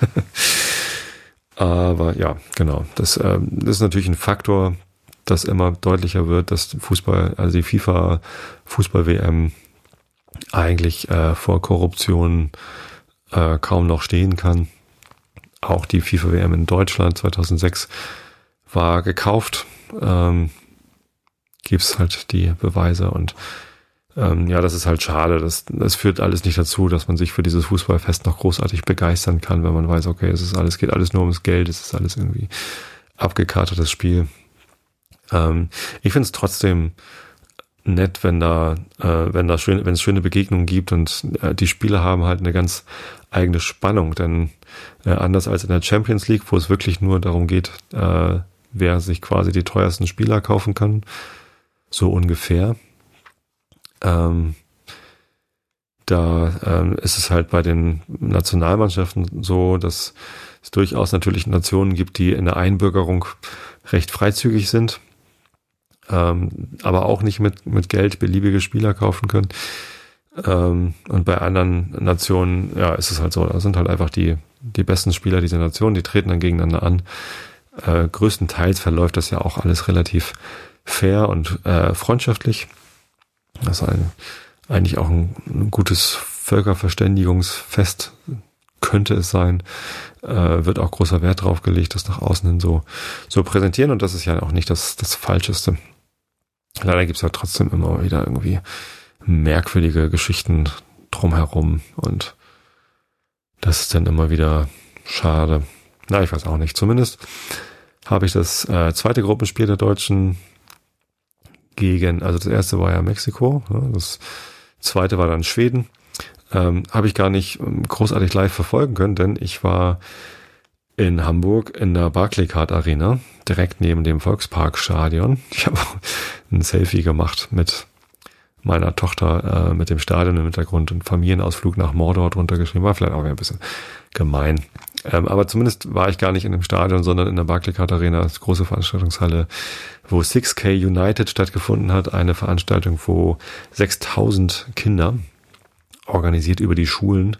[SPEAKER 1] aber ja, genau. Das, ähm, das ist natürlich ein Faktor, das immer deutlicher wird, dass Fußball, also die FIFA Fußball-WM eigentlich äh, vor Korruption äh, kaum noch stehen kann. Auch die FIFA WM in Deutschland 2006 war gekauft. Ähm, gibt's halt die Beweise und ähm, ja, das ist halt schade. Das, das führt alles nicht dazu, dass man sich für dieses Fußballfest noch großartig begeistern kann, wenn man weiß, okay, es ist alles, geht alles nur ums Geld, es ist alles irgendwie abgekartetes Spiel. Ähm, ich finde es trotzdem nett, wenn da, äh, wenn da schön, wenn es schöne Begegnungen gibt und äh, die Spiele haben halt eine ganz eigene Spannung, denn äh, anders als in der Champions League, wo es wirklich nur darum geht, äh, wer sich quasi die teuersten Spieler kaufen kann, so ungefähr. Ähm, da ähm, ist es halt bei den Nationalmannschaften so, dass es durchaus natürlich Nationen gibt, die in der Einbürgerung recht freizügig sind ähm, aber auch nicht mit, mit Geld beliebige Spieler kaufen können. Ähm, und bei anderen Nationen, ja, ist es halt so, da sind halt einfach die, die besten Spieler dieser Nation, die treten dann gegeneinander an. Äh, größtenteils verläuft das ja auch alles relativ fair und äh, freundschaftlich. Das ist ein, eigentlich auch ein, ein gutes Völkerverständigungsfest könnte es sein, äh, wird auch großer Wert drauf gelegt, das nach außen hin so, so präsentieren und das ist ja auch nicht das, das Falscheste. Leider gibt's ja trotzdem immer wieder irgendwie merkwürdige Geschichten drumherum und das ist dann immer wieder schade. Na, ich weiß auch nicht. Zumindest habe ich das äh, zweite Gruppenspiel der Deutschen gegen, also das erste war ja Mexiko, ne, das zweite war dann Schweden. Ähm, habe ich gar nicht ähm, großartig live verfolgen können, denn ich war in Hamburg in der Barclaycard Arena, direkt neben dem Volksparkstadion. Ich habe ein Selfie gemacht mit meiner Tochter äh, mit dem Stadion im Hintergrund und Familienausflug nach Mordor drunter geschrieben. War vielleicht auch ein bisschen gemein. Ähm, aber zumindest war ich gar nicht in dem Stadion, sondern in der Barclaycard Arena, das große Veranstaltungshalle, wo 6K United stattgefunden hat. Eine Veranstaltung, wo 6000 Kinder organisiert über die Schulen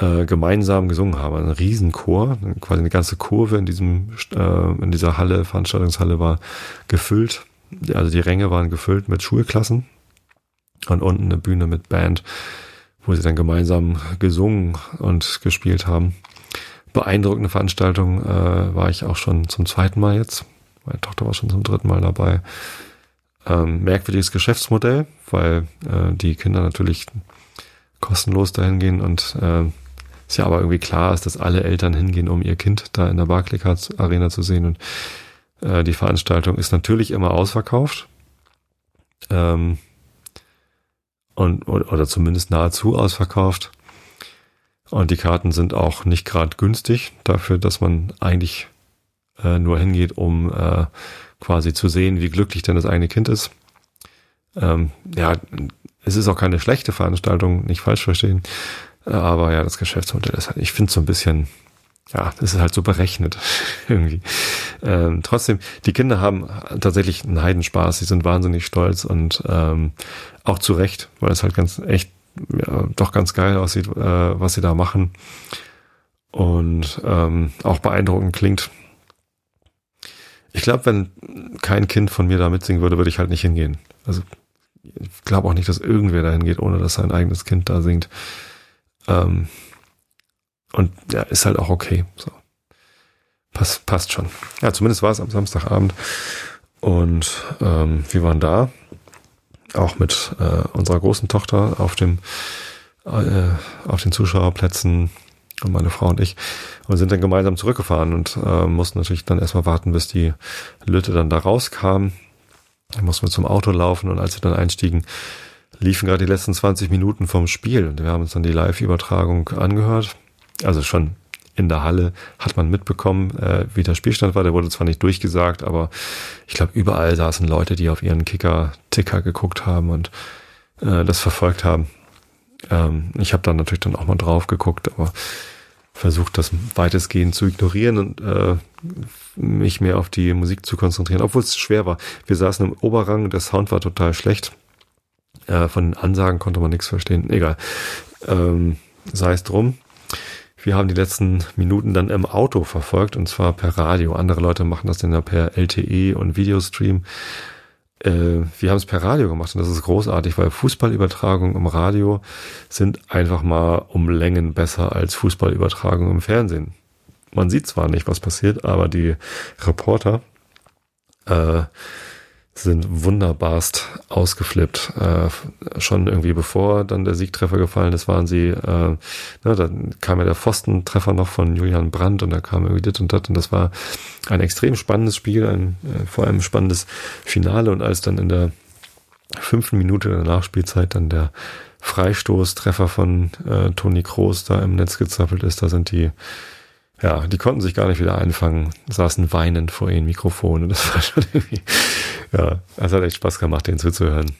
[SPEAKER 1] äh, gemeinsam gesungen haben. Ein Riesenchor, quasi eine ganze Kurve in diesem äh, in dieser Halle, Veranstaltungshalle war gefüllt. Also die Ränge waren gefüllt mit Schulklassen und unten eine Bühne mit Band, wo sie dann gemeinsam gesungen und gespielt haben. Beeindruckende Veranstaltung äh, war ich auch schon zum zweiten Mal jetzt. Meine Tochter war schon zum dritten Mal dabei. Ähm, merkwürdiges Geschäftsmodell, weil äh, die Kinder natürlich kostenlos dahin gehen und äh, ist ja aber irgendwie klar ist, dass alle Eltern hingehen, um ihr Kind da in der Barclaycard Arena zu sehen und äh, die Veranstaltung ist natürlich immer ausverkauft. Ähm, und, oder zumindest nahezu ausverkauft. Und die Karten sind auch nicht gerade günstig dafür, dass man eigentlich äh, nur hingeht, um äh, quasi zu sehen, wie glücklich denn das eigene Kind ist. Ähm, ja, es ist auch keine schlechte Veranstaltung, nicht falsch verstehen. Aber ja, das Geschäftsmodell ist halt, ich finde so ein bisschen, ja, das ist halt so berechnet irgendwie. Ähm, trotzdem, die Kinder haben tatsächlich einen Heidenspaß, sie sind wahnsinnig stolz und ähm, auch zu Recht, weil es halt ganz echt ja, doch ganz geil aussieht, äh, was sie da machen und ähm, auch beeindruckend klingt. Ich glaube, wenn kein Kind von mir da mitsingen würde, würde ich halt nicht hingehen. Also ich glaube auch nicht, dass irgendwer dahin geht, ohne dass sein eigenes Kind da singt. Ähm, und ja, ist halt auch okay. So. Pass, passt schon. Ja, zumindest war es am Samstagabend. Und ähm, wir waren da. Auch mit äh, unserer großen Tochter auf dem äh, auf den Zuschauerplätzen und meine Frau und ich und sind dann gemeinsam zurückgefahren und äh, mussten natürlich dann erstmal warten, bis die Lütte dann da rauskam. Dann mussten wir zum Auto laufen und als wir dann einstiegen, liefen gerade die letzten 20 Minuten vom Spiel und wir haben uns dann die Live-Übertragung angehört. Also schon in der Halle hat man mitbekommen, äh, wie der Spielstand war. Der wurde zwar nicht durchgesagt, aber ich glaube, überall saßen Leute, die auf ihren Kicker-Ticker geguckt haben und äh, das verfolgt haben. Ähm, ich habe da natürlich dann auch mal drauf geguckt, aber versucht das weitestgehend zu ignorieren und äh, mich mehr auf die Musik zu konzentrieren, obwohl es schwer war. Wir saßen im Oberrang, der Sound war total schlecht. Äh, von den Ansagen konnte man nichts verstehen. Egal. Ähm, sei es drum. Wir haben die letzten Minuten dann im Auto verfolgt und zwar per Radio. Andere Leute machen das dann ja per LTE und Videostream. Äh, wir haben es per Radio gemacht und das ist großartig, weil Fußballübertragungen im Radio sind einfach mal um Längen besser als Fußballübertragungen im Fernsehen. Man sieht zwar nicht, was passiert, aber die Reporter äh, sind wunderbarst ausgeflippt. Äh, schon irgendwie bevor dann der Siegtreffer gefallen ist, waren sie, äh, ne, dann kam ja der Pfostentreffer noch von Julian Brandt und da kam irgendwie dit und das und das war ein extrem spannendes Spiel, ein äh, vor allem spannendes Finale und als dann in der fünften Minute der Nachspielzeit dann der Freistoßtreffer von äh, Toni Kroos da im Netz gezappelt ist, da sind die ja, die konnten sich gar nicht wieder einfangen, saßen weinend vor ihren Mikrofonen. Das war schon irgendwie, ja, es hat echt Spaß gemacht, denen zuzuhören.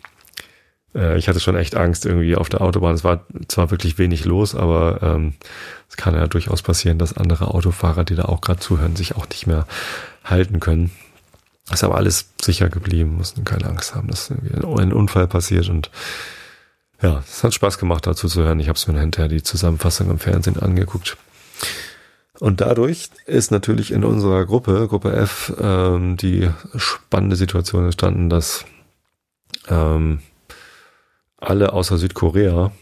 [SPEAKER 1] Äh, ich hatte schon echt Angst irgendwie auf der Autobahn. Es war zwar wirklich wenig los, aber ähm, es kann ja durchaus passieren, dass andere Autofahrer, die da auch gerade zuhören, sich auch nicht mehr halten können. Ist aber alles sicher geblieben, mussten keine Angst haben, dass irgendwie ein Unfall passiert und ja, es hat Spaß gemacht, dazu zu hören. Ich habe es mir hinterher die Zusammenfassung im Fernsehen angeguckt. Und dadurch ist natürlich in unserer Gruppe, Gruppe F, ähm, die spannende Situation entstanden, dass ähm, alle außer Südkorea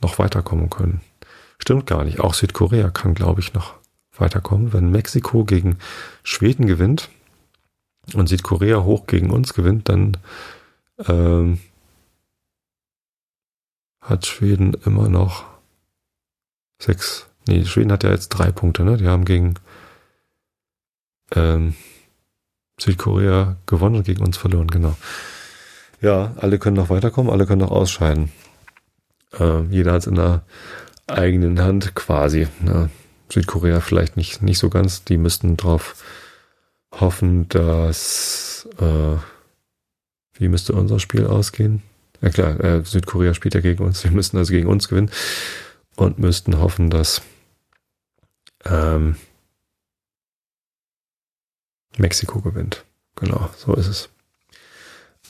[SPEAKER 1] noch weiterkommen können. Stimmt gar nicht. Auch Südkorea kann, glaube ich, noch weiterkommen. Wenn Mexiko gegen Schweden gewinnt und Südkorea hoch gegen uns gewinnt, dann ähm, hat Schweden immer noch sechs. Nee, Schweden hat ja jetzt drei Punkte, ne? Die haben gegen ähm, Südkorea gewonnen und gegen uns verloren, genau. Ja, alle können noch weiterkommen, alle können noch ausscheiden. Äh, jeder hat es in der eigenen Hand quasi. Ne? Südkorea vielleicht nicht, nicht so ganz. Die müssten drauf hoffen, dass äh, wie müsste unser Spiel ausgehen? Ja klar, äh, Südkorea spielt ja gegen uns. Wir müssten also gegen uns gewinnen und müssten hoffen, dass ähm, Mexiko gewinnt. Genau, so ist es.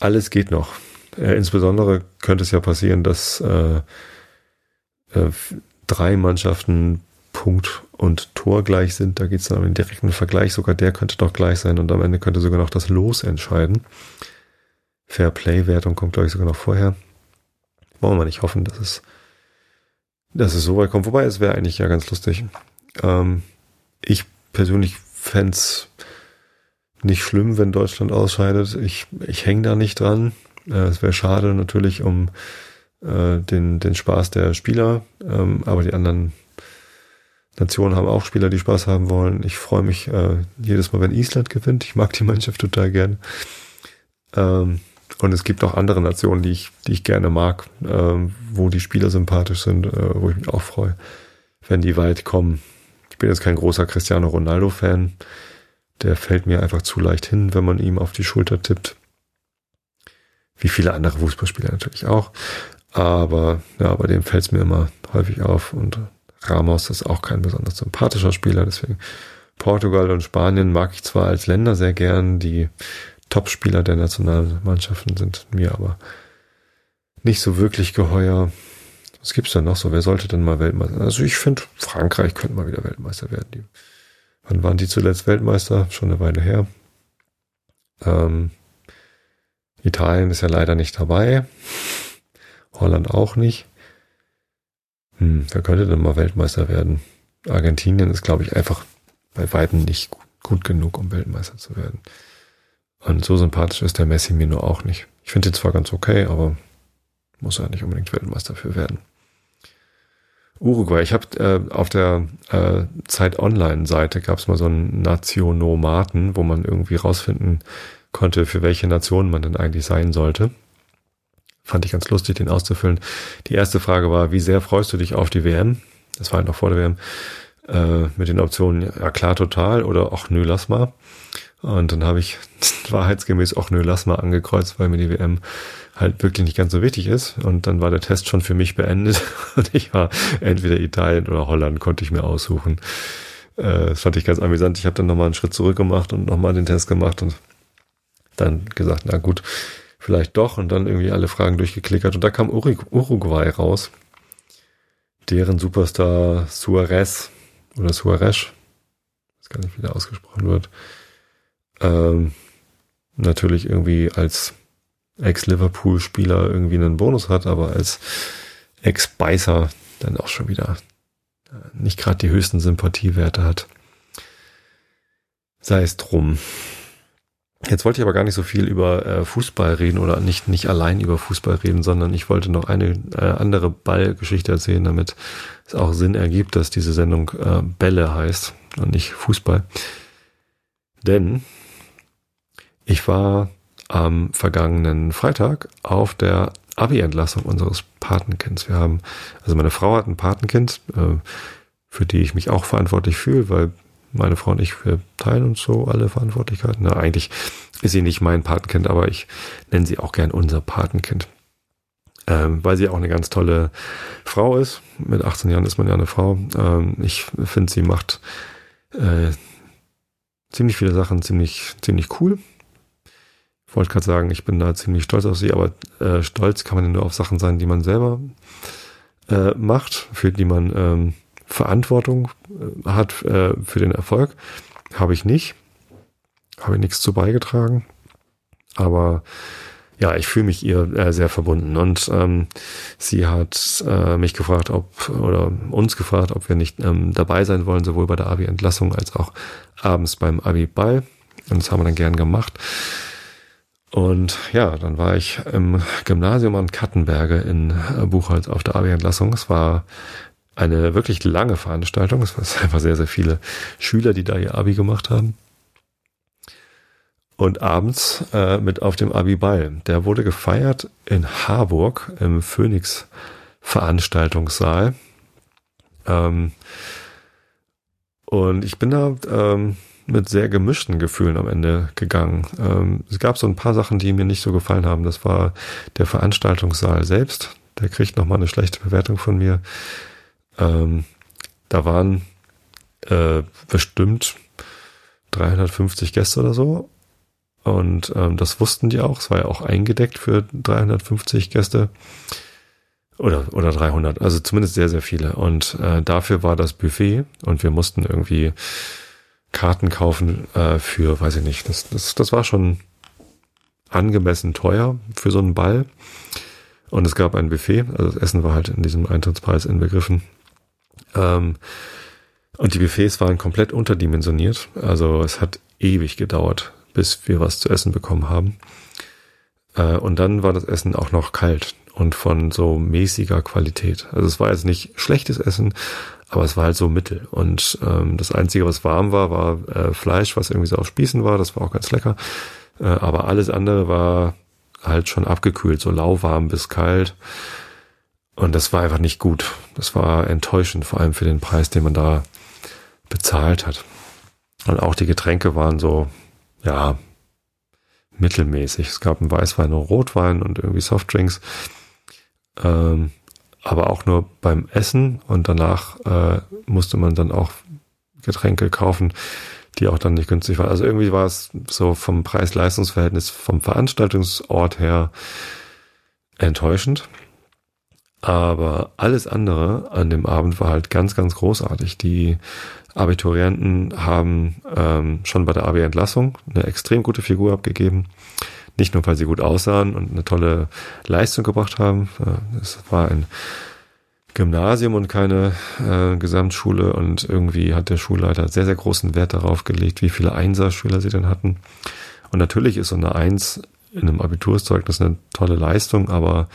[SPEAKER 1] Alles geht noch. Äh, insbesondere könnte es ja passieren, dass äh, äh, drei Mannschaften Punkt und Tor gleich sind. Da geht es dann um den direkten Vergleich. Sogar der könnte doch gleich sein und am Ende könnte sogar noch das Los entscheiden. Fair Play-Wertung kommt, glaube ich, sogar noch vorher. Wollen wir nicht hoffen, dass es dass es so weit kommt. Wobei, es wäre eigentlich ja ganz lustig. Ähm, ich persönlich fände nicht schlimm, wenn Deutschland ausscheidet. Ich, ich hänge da nicht dran. Äh, es wäre schade natürlich um äh, den, den Spaß der Spieler, ähm, aber die anderen Nationen haben auch Spieler, die Spaß haben wollen. Ich freue mich äh, jedes Mal, wenn Island gewinnt. Ich mag die Mannschaft total gern. Ähm, und es gibt auch andere Nationen, die ich, die ich gerne mag, äh, wo die Spieler sympathisch sind, äh, wo ich mich auch freue, wenn die weit kommen. Ich bin jetzt kein großer Cristiano Ronaldo-Fan. Der fällt mir einfach zu leicht hin, wenn man ihm auf die Schulter tippt. Wie viele andere Fußballspieler natürlich auch. Aber ja, bei dem fällt es mir immer häufig auf. Und Ramos ist auch kein besonders sympathischer Spieler. Deswegen Portugal und Spanien mag ich zwar als Länder sehr gern. Die Topspieler der Nationalmannschaften sind mir aber nicht so wirklich geheuer. Was gibt's da noch so? Wer sollte denn mal Weltmeister? Also ich finde, Frankreich könnte mal wieder Weltmeister werden. Die, wann waren die zuletzt Weltmeister? Schon eine Weile her. Ähm, Italien ist ja leider nicht dabei. Holland auch nicht. Hm, wer könnte denn mal Weltmeister werden? Argentinien ist, glaube ich, einfach bei weitem nicht gut genug, um Weltmeister zu werden. Und so sympathisch ist der Messi mir nur auch nicht. Ich finde ihn zwar ganz okay, aber muss er nicht unbedingt Weltmeister für werden. Uruguay. Ich habe äh, auf der äh, Zeit Online-Seite gab es mal so einen Nationomaten, wo man irgendwie rausfinden konnte, für welche Nation man denn eigentlich sein sollte. Fand ich ganz lustig, den auszufüllen. Die erste Frage war, wie sehr freust du dich auf die WM? Das war halt noch vor der WM. Äh, mit den Optionen, ja klar, total oder ach nö, lass mal. Und dann habe ich wahrheitsgemäß auch nö, lass mal angekreuzt, weil mir die WM halt wirklich nicht ganz so wichtig ist. Und dann war der Test schon für mich beendet und ich war entweder Italien oder Holland, konnte ich mir aussuchen. Äh, das fand ich ganz amüsant. Ich habe dann nochmal einen Schritt zurück gemacht und nochmal den Test gemacht und dann gesagt, na gut, vielleicht doch und dann irgendwie alle Fragen durchgeklickert und da kam Uruguay raus. Deren Superstar Suarez oder Suarez, weiß gar nicht, wie der ausgesprochen wird, ähm, natürlich irgendwie als Ex-Liverpool-Spieler irgendwie einen Bonus hat, aber als Ex-Beißer dann auch schon wieder äh, nicht gerade die höchsten Sympathiewerte hat. Sei es drum. Jetzt wollte ich aber gar nicht so viel über äh, Fußball reden oder nicht, nicht allein über Fußball reden, sondern ich wollte noch eine äh, andere Ballgeschichte erzählen, damit es auch Sinn ergibt, dass diese Sendung äh, Bälle heißt und nicht Fußball. Denn ich war am vergangenen Freitag auf der Abi-Entlassung unseres Patenkinds. Wir haben, also meine Frau hat ein Patenkind, äh, für die ich mich auch verantwortlich fühle, weil meine Frau und ich, wir teilen uns so alle Verantwortlichkeiten. Na, eigentlich ist sie nicht mein Patenkind, aber ich nenne sie auch gern unser Patenkind. Ähm, weil sie auch eine ganz tolle Frau ist. Mit 18 Jahren ist man ja eine Frau. Ähm, ich finde, sie macht äh, ziemlich viele Sachen ziemlich, ziemlich cool. Wollte gerade sagen, ich bin da ziemlich stolz auf sie, aber äh, stolz kann man ja nur auf Sachen sein, die man selber äh, macht, für die man ähm, Verantwortung äh, hat äh, für den Erfolg. Habe ich nicht. Habe ich nichts zu beigetragen. Aber ja, ich fühle mich ihr äh, sehr verbunden. Und ähm, sie hat äh, mich gefragt, ob, oder uns gefragt, ob wir nicht ähm, dabei sein wollen, sowohl bei der Abi-Entlassung als auch abends beim Abi-Ball. Und das haben wir dann gern gemacht. Und ja, dann war ich im Gymnasium an Kattenberge in äh, Buchholz auf der Abi-Entlassung. Es war eine wirklich lange Veranstaltung. Es waren einfach sehr, sehr viele Schüler, die da ihr Abi gemacht haben. Und abends äh, mit auf dem Abi-Ball. Der wurde gefeiert in Harburg im Phoenix Veranstaltungssaal. Ähm, und ich bin da ähm, mit sehr gemischten Gefühlen am Ende gegangen. Ähm, es gab so ein paar Sachen, die mir nicht so gefallen haben. Das war der Veranstaltungssaal selbst. Der kriegt nochmal eine schlechte Bewertung von mir. Ähm, da waren äh, bestimmt 350 Gäste oder so. Und ähm, das wussten die auch. Es war ja auch eingedeckt für 350 Gäste. Oder, oder 300. Also zumindest sehr, sehr viele. Und äh, dafür war das Buffet. Und wir mussten irgendwie Karten kaufen äh, für, weiß ich nicht. Das, das, das war schon angemessen teuer für so einen Ball. Und es gab ein Buffet. Also das Essen war halt in diesem Eintrittspreis inbegriffen. Ähm, und die Buffets waren komplett unterdimensioniert. Also es hat ewig gedauert, bis wir was zu essen bekommen haben. Äh, und dann war das Essen auch noch kalt und von so mäßiger Qualität. Also es war jetzt nicht schlechtes Essen, aber es war halt so mittel. Und ähm, das Einzige, was warm war, war äh, Fleisch, was irgendwie so auf Spießen war. Das war auch ganz lecker. Äh, aber alles andere war halt schon abgekühlt, so lauwarm bis kalt. Und das war einfach nicht gut. Das war enttäuschend, vor allem für den Preis, den man da bezahlt hat. Und auch die Getränke waren so, ja, mittelmäßig. Es gab einen Weißwein und Rotwein und irgendwie Softdrinks. Ähm, aber auch nur beim Essen und danach äh, musste man dann auch Getränke kaufen, die auch dann nicht günstig waren. Also irgendwie war es so vom Preis-Leistungs-Verhältnis vom Veranstaltungsort her enttäuschend. Aber alles andere an dem Abend war halt ganz, ganz großartig. Die Abiturienten haben ähm, schon bei der AB-Entlassung eine extrem gute Figur abgegeben. Nicht nur, weil sie gut aussahen und eine tolle Leistung gebracht haben. Äh, es war ein Gymnasium und keine äh, Gesamtschule und irgendwie hat der Schulleiter sehr, sehr großen Wert darauf gelegt, wie viele Einserschüler sie denn hatten. Und natürlich ist so eine Eins in einem Abiturzeugnis eine tolle Leistung, aber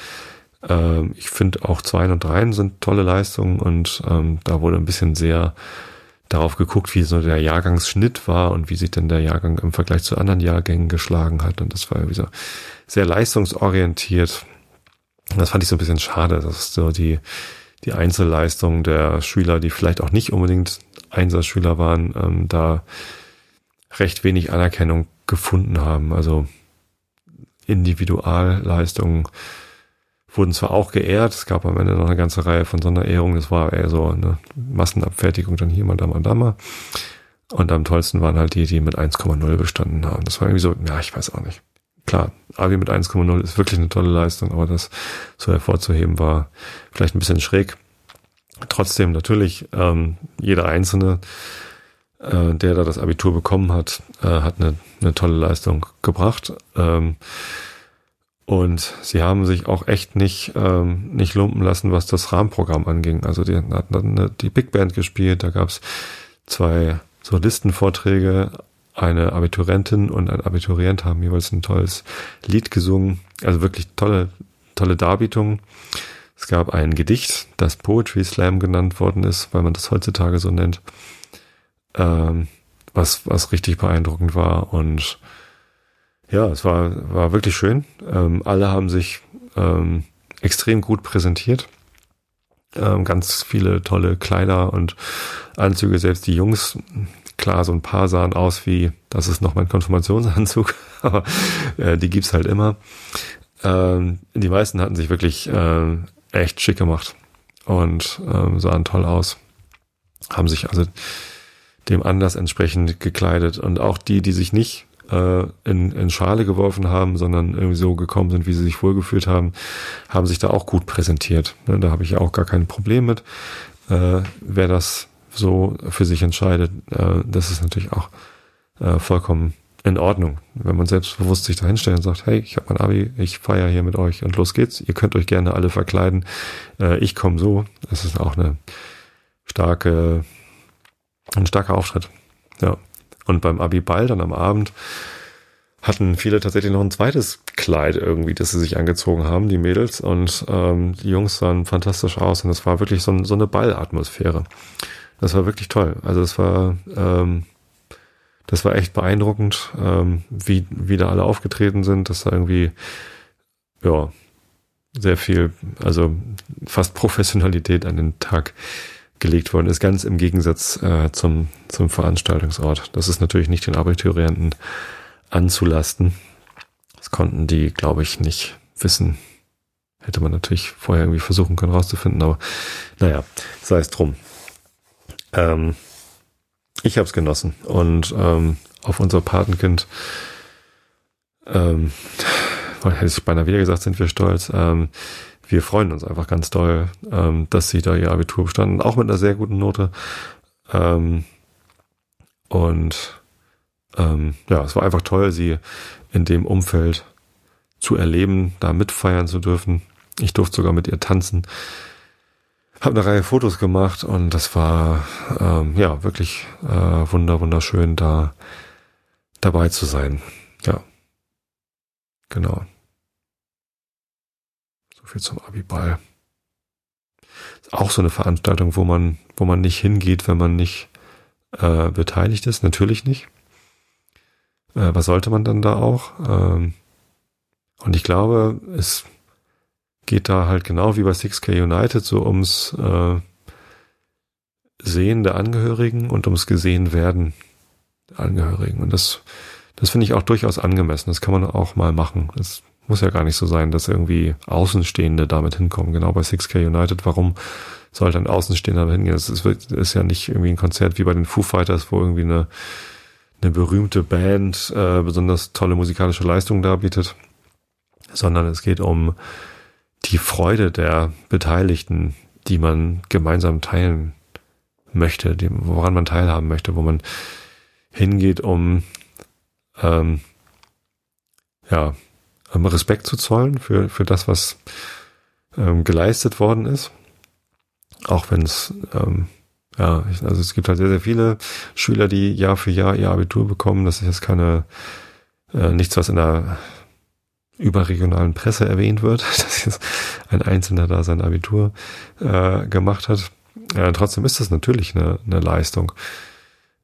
[SPEAKER 1] ähm, ich finde auch Zweien und Dreien sind tolle Leistungen und ähm, da wurde ein bisschen sehr darauf geguckt, wie so der Jahrgangsschnitt war und wie sich denn der Jahrgang im Vergleich zu anderen Jahrgängen geschlagen hat. Und das war irgendwie so sehr leistungsorientiert. Das fand ich so ein bisschen schade, dass so die, die Einzelleistung der Schüler, die vielleicht auch nicht unbedingt Einserschüler waren, ähm, da recht wenig Anerkennung gefunden haben. Also Individualleistungen wurden zwar auch geehrt, es gab am Ende noch eine ganze Reihe von Sonderehrungen, das war eher so eine Massenabfertigung, dann hier mal, da mal, da mal. Und am tollsten waren halt die, die mit 1,0 bestanden haben. Das war irgendwie so, ja, ich weiß auch nicht. Klar, Abi mit 1,0 ist wirklich eine tolle Leistung, aber das so hervorzuheben war vielleicht ein bisschen schräg. Trotzdem natürlich, ähm, jeder Einzelne, äh, der da das Abitur bekommen hat, äh, hat eine, eine tolle Leistung gebracht. Ähm, und sie haben sich auch echt nicht, ähm, nicht lumpen lassen, was das Rahmenprogramm anging. Also die hatten dann die Big Band gespielt, da gab's zwei Solistenvorträge, eine Abiturientin und ein Abiturient haben jeweils ein tolles Lied gesungen. Also wirklich tolle, tolle Darbietungen. Es gab ein Gedicht, das Poetry Slam genannt worden ist, weil man das heutzutage so nennt, ähm, was, was richtig beeindruckend war. Und ja, es war, war wirklich schön. Ähm, alle haben sich ähm, extrem gut präsentiert. Ähm, ganz viele tolle Kleider und Anzüge, selbst die Jungs. Klar, so ein paar sahen aus wie, das ist noch mein Konfirmationsanzug, aber äh, die gibt's halt immer. Ähm, die meisten hatten sich wirklich äh, echt schick gemacht und ähm, sahen toll aus. Haben sich also dem Anlass entsprechend gekleidet. Und auch die, die sich nicht äh, in, in Schale geworfen haben, sondern irgendwie so gekommen sind, wie sie sich wohlgefühlt haben, haben sich da auch gut präsentiert. Ne, da habe ich auch gar kein Problem mit. Äh, wer das so für sich entscheidet, äh, das ist natürlich auch äh, vollkommen in Ordnung. Wenn man selbstbewusst sich da hinstellt und sagt, hey, ich habe mein Abi, ich feiere hier mit euch und los geht's. Ihr könnt euch gerne alle verkleiden. Äh, ich komme so. Das ist auch eine starke, ein starker Auftritt. Ja. Und beim Abi-Ball dann am Abend hatten viele tatsächlich noch ein zweites Kleid irgendwie, das sie sich angezogen haben, die Mädels. Und ähm, die Jungs sahen fantastisch aus und es war wirklich so, so eine Ballatmosphäre. Das war wirklich toll. Also es war, ähm, das war echt beeindruckend, ähm, wie, wie da alle aufgetreten sind. Das war irgendwie, ja, sehr viel, also fast Professionalität an den Tag gelegt worden ist, ganz im Gegensatz äh, zum, zum Veranstaltungsort. Das ist natürlich nicht den Abiturienten anzulasten. Das konnten die, glaube ich, nicht wissen. Hätte man natürlich vorher irgendwie versuchen können rauszufinden, aber naja, sei es drum. Ähm, ich habe es genossen und ähm, auf unser Patenkind, ähm, hätte ich beinahe wieder gesagt, sind wir stolz. Ähm, wir freuen uns einfach ganz doll, ähm, dass sie da ihr Abitur bestanden, auch mit einer sehr guten Note. Ähm, und ähm, ja, es war einfach toll, sie in dem Umfeld zu erleben, da mitfeiern zu dürfen. Ich durfte sogar mit ihr tanzen. Habe eine Reihe Fotos gemacht und das war ähm, ja wirklich äh, wunder wunderschön, da dabei zu sein. Ja, genau viel zum Abiball. Ist auch so eine Veranstaltung, wo man, wo man nicht hingeht, wenn man nicht äh, beteiligt ist. Natürlich nicht. Äh, was sollte man dann da auch? Ähm, und ich glaube, es geht da halt genau wie bei 6K United so ums äh, Sehen der Angehörigen und ums gesehen werden der Angehörigen. Und das, das finde ich auch durchaus angemessen. Das kann man auch mal machen. Das muss ja gar nicht so sein, dass irgendwie Außenstehende damit hinkommen. Genau bei 6K United, warum sollte ein Außenstehender damit hingehen? Das ist, ist ja nicht irgendwie ein Konzert wie bei den Foo Fighters, wo irgendwie eine, eine berühmte Band äh, besonders tolle musikalische Leistungen darbietet, sondern es geht um die Freude der Beteiligten, die man gemeinsam teilen möchte, die, woran man teilhaben möchte, wo man hingeht, um ähm, ja, Respekt zu zollen für, für das, was ähm, geleistet worden ist. Auch wenn es, ähm, ja, also es gibt halt sehr, sehr viele Schüler, die Jahr für Jahr ihr Abitur bekommen. Das ist jetzt keine, äh, nichts, was in der überregionalen Presse erwähnt wird, dass jetzt ein Einzelner da sein Abitur äh, gemacht hat. Äh, trotzdem ist das natürlich eine, eine Leistung.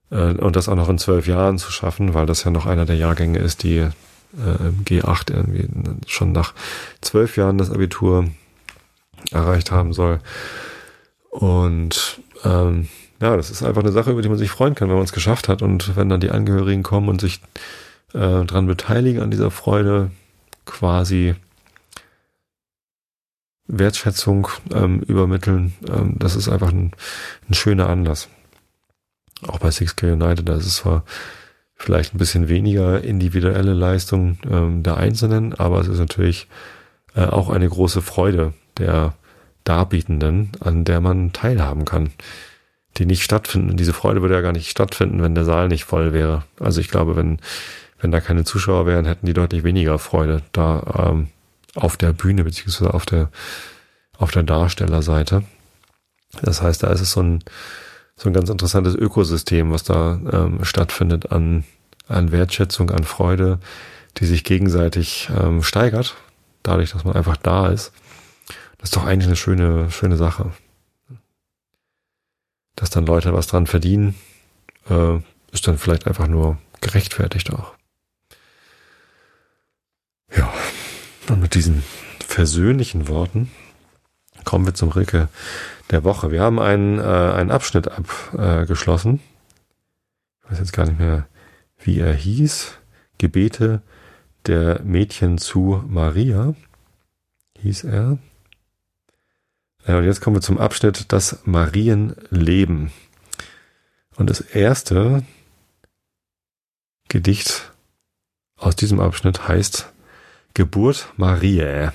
[SPEAKER 1] Äh, und das auch noch in zwölf Jahren zu schaffen, weil das ja noch einer der Jahrgänge ist, die äh, G8 irgendwie schon nach zwölf Jahren das Abitur erreicht haben soll. Und ähm, ja, das ist einfach eine Sache, über die man sich freuen kann, wenn man es geschafft hat. Und wenn dann die Angehörigen kommen und sich äh, dran beteiligen an dieser Freude, quasi Wertschätzung ähm, übermitteln. Ähm, das ist einfach ein, ein schöner Anlass. Auch bei 6K United, da ist es zwar vielleicht ein bisschen weniger individuelle Leistung ähm, der Einzelnen, aber es ist natürlich äh, auch eine große Freude der Darbietenden, an der man teilhaben kann, die nicht stattfinden. Diese Freude würde ja gar nicht stattfinden, wenn der Saal nicht voll wäre. Also ich glaube, wenn, wenn da keine Zuschauer wären, hätten die deutlich weniger Freude da ähm, auf der Bühne beziehungsweise auf der auf der Darstellerseite. Das heißt, da ist es so ein so ein ganz interessantes Ökosystem, was da ähm, stattfindet an an Wertschätzung, an Freude, die sich gegenseitig ähm, steigert, dadurch, dass man einfach da ist. Das ist doch eigentlich eine schöne schöne Sache, dass dann Leute was dran verdienen, äh, ist dann vielleicht einfach nur gerechtfertigt auch. Ja. Und mit diesen versöhnlichen Worten kommen wir zum Ricke der Woche. Wir haben einen, äh, einen Abschnitt abgeschlossen. ich weiß jetzt gar nicht mehr, wie er hieß. Gebete der Mädchen zu Maria hieß er. Ja, und jetzt kommen wir zum Abschnitt das Marienleben. Und das erste Gedicht aus diesem Abschnitt heißt Geburt Mariae,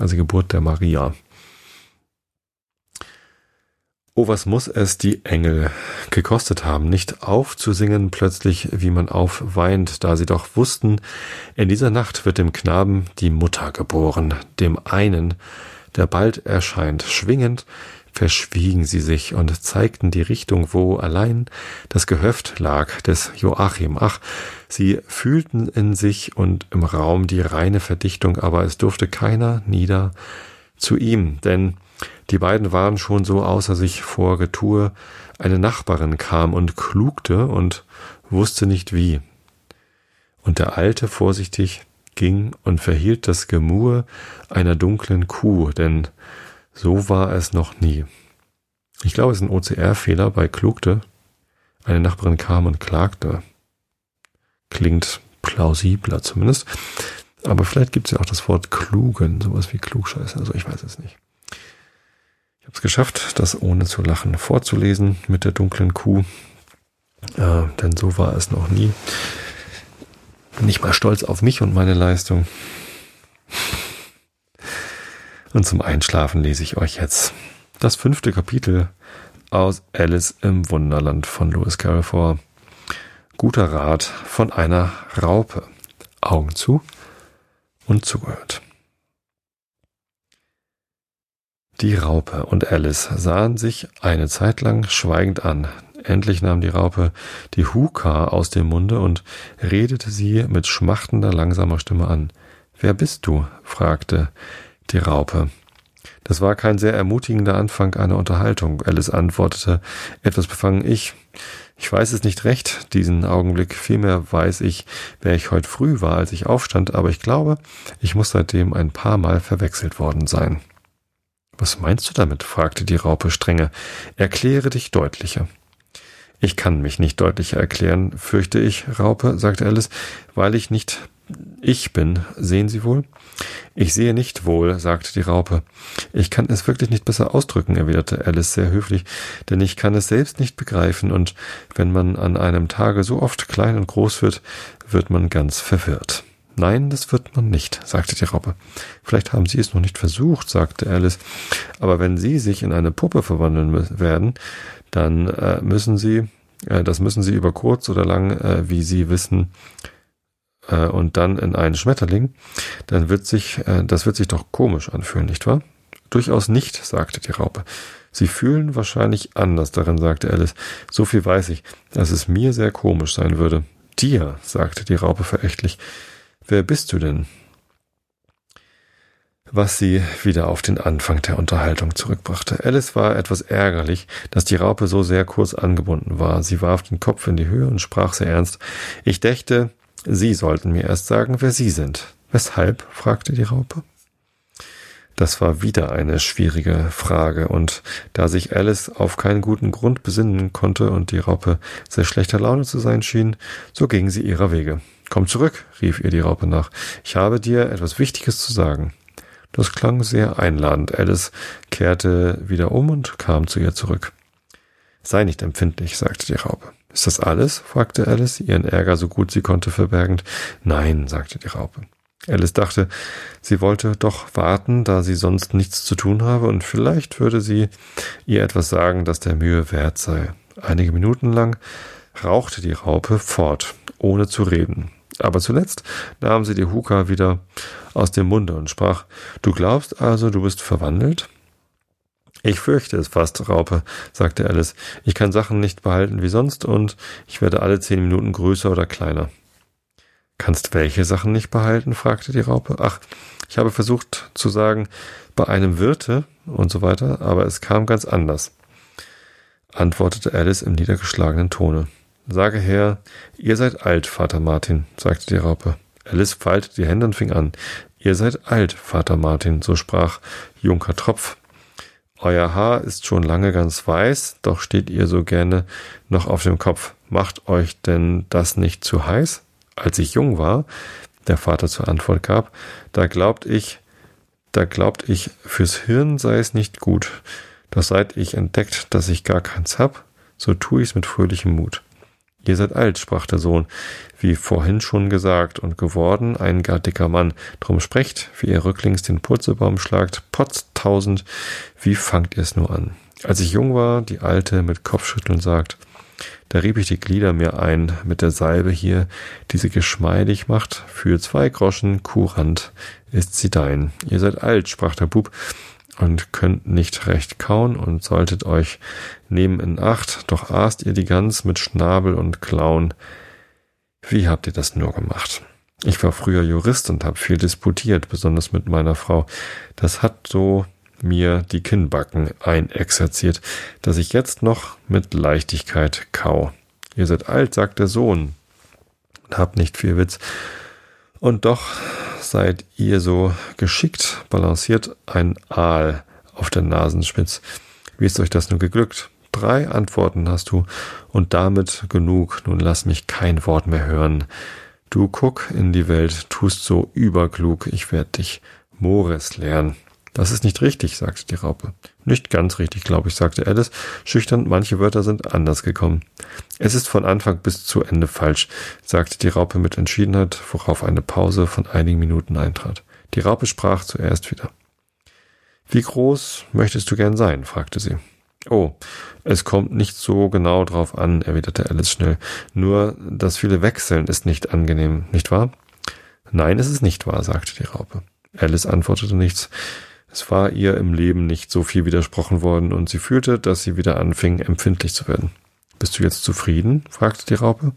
[SPEAKER 1] also Geburt der Maria. Oh, was muss es die Engel gekostet haben, nicht aufzusingen plötzlich, wie man aufweint, da sie doch wussten, in dieser Nacht wird dem Knaben die Mutter geboren, dem einen, der bald erscheint, schwingend verschwiegen sie sich und zeigten die Richtung, wo allein das Gehöft lag des Joachim. Ach, sie fühlten in sich und im Raum die reine Verdichtung, aber es durfte keiner nieder zu ihm, denn die beiden waren schon so außer sich vor Getue. Eine Nachbarin kam und klugte und wusste nicht wie. Und der Alte vorsichtig ging und verhielt das Gemur einer dunklen Kuh, denn so war es noch nie. Ich glaube, es ist ein OCR-Fehler bei klugte. Eine Nachbarin kam und klagte. Klingt plausibler zumindest. Aber vielleicht gibt es ja auch das Wort klugen, sowas wie klugscheiße. Also ich weiß es nicht. Ich habe es geschafft, das ohne zu lachen vorzulesen mit der dunklen Kuh. Äh, denn so war es noch nie. Bin ich mal stolz auf mich und meine Leistung. Und zum Einschlafen lese ich euch jetzt das fünfte Kapitel aus Alice im Wunderland von Lewis Carroll vor. Guter Rat von einer Raupe. Augen zu und zugehört. Die Raupe und Alice sahen sich eine Zeit lang schweigend an. Endlich nahm die Raupe die Huka aus dem Munde und redete sie mit schmachtender, langsamer Stimme an. Wer bist du? fragte die Raupe. Das war kein sehr ermutigender Anfang einer Unterhaltung. Alice antwortete etwas befangen, ich, ich weiß es nicht recht, diesen Augenblick. Vielmehr weiß ich, wer ich heute früh war, als ich aufstand, aber ich glaube, ich muss seitdem ein paar Mal verwechselt worden sein. Was meinst du damit? fragte die Raupe strenge. Erkläre dich deutlicher. Ich kann mich nicht deutlicher erklären, fürchte ich, Raupe, sagte Alice, weil ich nicht ich bin. Sehen Sie wohl? Ich sehe nicht wohl, sagte die Raupe. Ich kann es wirklich nicht besser ausdrücken, erwiderte Alice sehr höflich, denn ich kann es selbst nicht begreifen, und wenn man an einem Tage so oft klein und groß wird, wird man ganz verwirrt. Nein, das wird man nicht, sagte die Raupe. Vielleicht haben Sie es noch nicht versucht, sagte Alice, aber wenn Sie sich in eine Puppe verwandeln werden, dann äh, müssen Sie, äh, das müssen Sie über kurz oder lang, äh, wie Sie wissen, äh, und dann in einen Schmetterling, dann wird sich, äh, das wird sich doch komisch anfühlen, nicht wahr? Durchaus nicht, sagte die Raupe. Sie fühlen wahrscheinlich anders darin, sagte Alice. So viel weiß ich, dass es mir sehr komisch sein würde. Dir, sagte die Raupe verächtlich. Wer bist du denn? was sie wieder auf den Anfang der Unterhaltung zurückbrachte. Alice war etwas ärgerlich, dass die Raupe so sehr kurz angebunden war. Sie warf den Kopf in die Höhe und sprach sehr ernst. Ich dächte, Sie sollten mir erst sagen, wer Sie sind. Weshalb? fragte die Raupe. Das war wieder eine schwierige Frage, und da sich Alice auf keinen guten Grund besinnen konnte und die Raupe sehr schlechter Laune zu sein schien, so ging sie ihrer Wege. Komm zurück, rief ihr die Raupe nach. Ich habe dir etwas Wichtiges zu sagen. Das klang sehr einladend. Alice kehrte wieder um und kam zu ihr zurück. Sei nicht empfindlich, sagte die Raupe. Ist das alles? fragte Alice, ihren Ärger so gut sie konnte verbergend. Nein, sagte die Raupe. Alice dachte, sie wollte doch warten, da sie sonst nichts zu tun habe, und vielleicht würde sie ihr etwas sagen, das der Mühe wert sei. Einige Minuten lang rauchte die Raupe fort, ohne zu reden. Aber zuletzt nahm sie die Huka wieder aus dem Munde und sprach, Du glaubst also, du bist verwandelt? Ich fürchte es fast, Raupe, sagte Alice. Ich kann Sachen nicht behalten wie sonst und ich werde alle zehn Minuten größer oder kleiner. Kannst welche Sachen nicht behalten? fragte die Raupe. Ach, ich habe versucht zu sagen, bei einem Wirte und so weiter, aber es kam ganz anders, antwortete Alice im niedergeschlagenen Tone. Sage her, ihr seid alt, Vater Martin, sagte die Raupe. Alice faltete die Hände und fing an. Ihr seid alt, Vater Martin, so sprach Junker Tropf. Euer Haar ist schon lange ganz weiß, doch steht ihr so gerne noch auf dem Kopf. Macht euch denn das nicht zu heiß? Als ich jung war, der Vater zur Antwort gab, da glaubt ich, da glaubt ich, fürs Hirn sei es nicht gut. Doch seit ich entdeckt, dass ich gar keins hab, so tu ich's mit fröhlichem Mut. Ihr seid alt, sprach der Sohn, wie vorhin schon gesagt, und geworden ein gar dicker Mann. Drum sprecht, wie ihr rücklings den Purzelbaum schlagt, potztausend, wie fangt ihr's nur an? Als ich jung war, die Alte mit Kopfschütteln sagt, da rieb ich die Glieder mir ein mit der Salbe hier, die sie geschmeidig macht. Für zwei Groschen Kurant ist sie dein. Ihr seid alt, sprach der Bub, und könnt nicht recht kauen und solltet euch nehmen in Acht, doch aßt ihr die Gans mit Schnabel und Klauen. Wie habt ihr das nur gemacht? Ich war früher Jurist und habe viel disputiert, besonders mit meiner Frau. Das hat so mir die Kinnbacken einexerziert, dass ich jetzt noch mit Leichtigkeit kau. Ihr seid alt, sagt der Sohn. Habt nicht viel Witz. Und doch seid ihr so geschickt, balanciert ein Aal auf der Nasenspitz. Wie ist euch das nur geglückt? Drei Antworten hast du und damit genug. Nun lass mich kein Wort mehr hören. Du guck in die Welt, tust so überklug, ich werd dich Mores lernen. Das ist nicht richtig, sagte die Raupe. Nicht ganz richtig, glaube ich, sagte Alice, schüchtern, manche Wörter sind anders gekommen. Es ist von Anfang bis zu Ende falsch, sagte die Raupe mit Entschiedenheit, worauf eine Pause von einigen Minuten eintrat. Die Raupe sprach zuerst wieder. Wie groß möchtest du gern sein? fragte sie. Oh, es kommt nicht so genau drauf an, erwiderte Alice schnell. Nur das viele Wechseln ist nicht angenehm, nicht wahr? Nein, es ist nicht wahr, sagte die Raupe. Alice antwortete nichts. Es war ihr im Leben nicht so viel widersprochen worden und sie fühlte, dass sie wieder anfing, empfindlich zu werden. Bist du jetzt zufrieden? fragte die Raupe.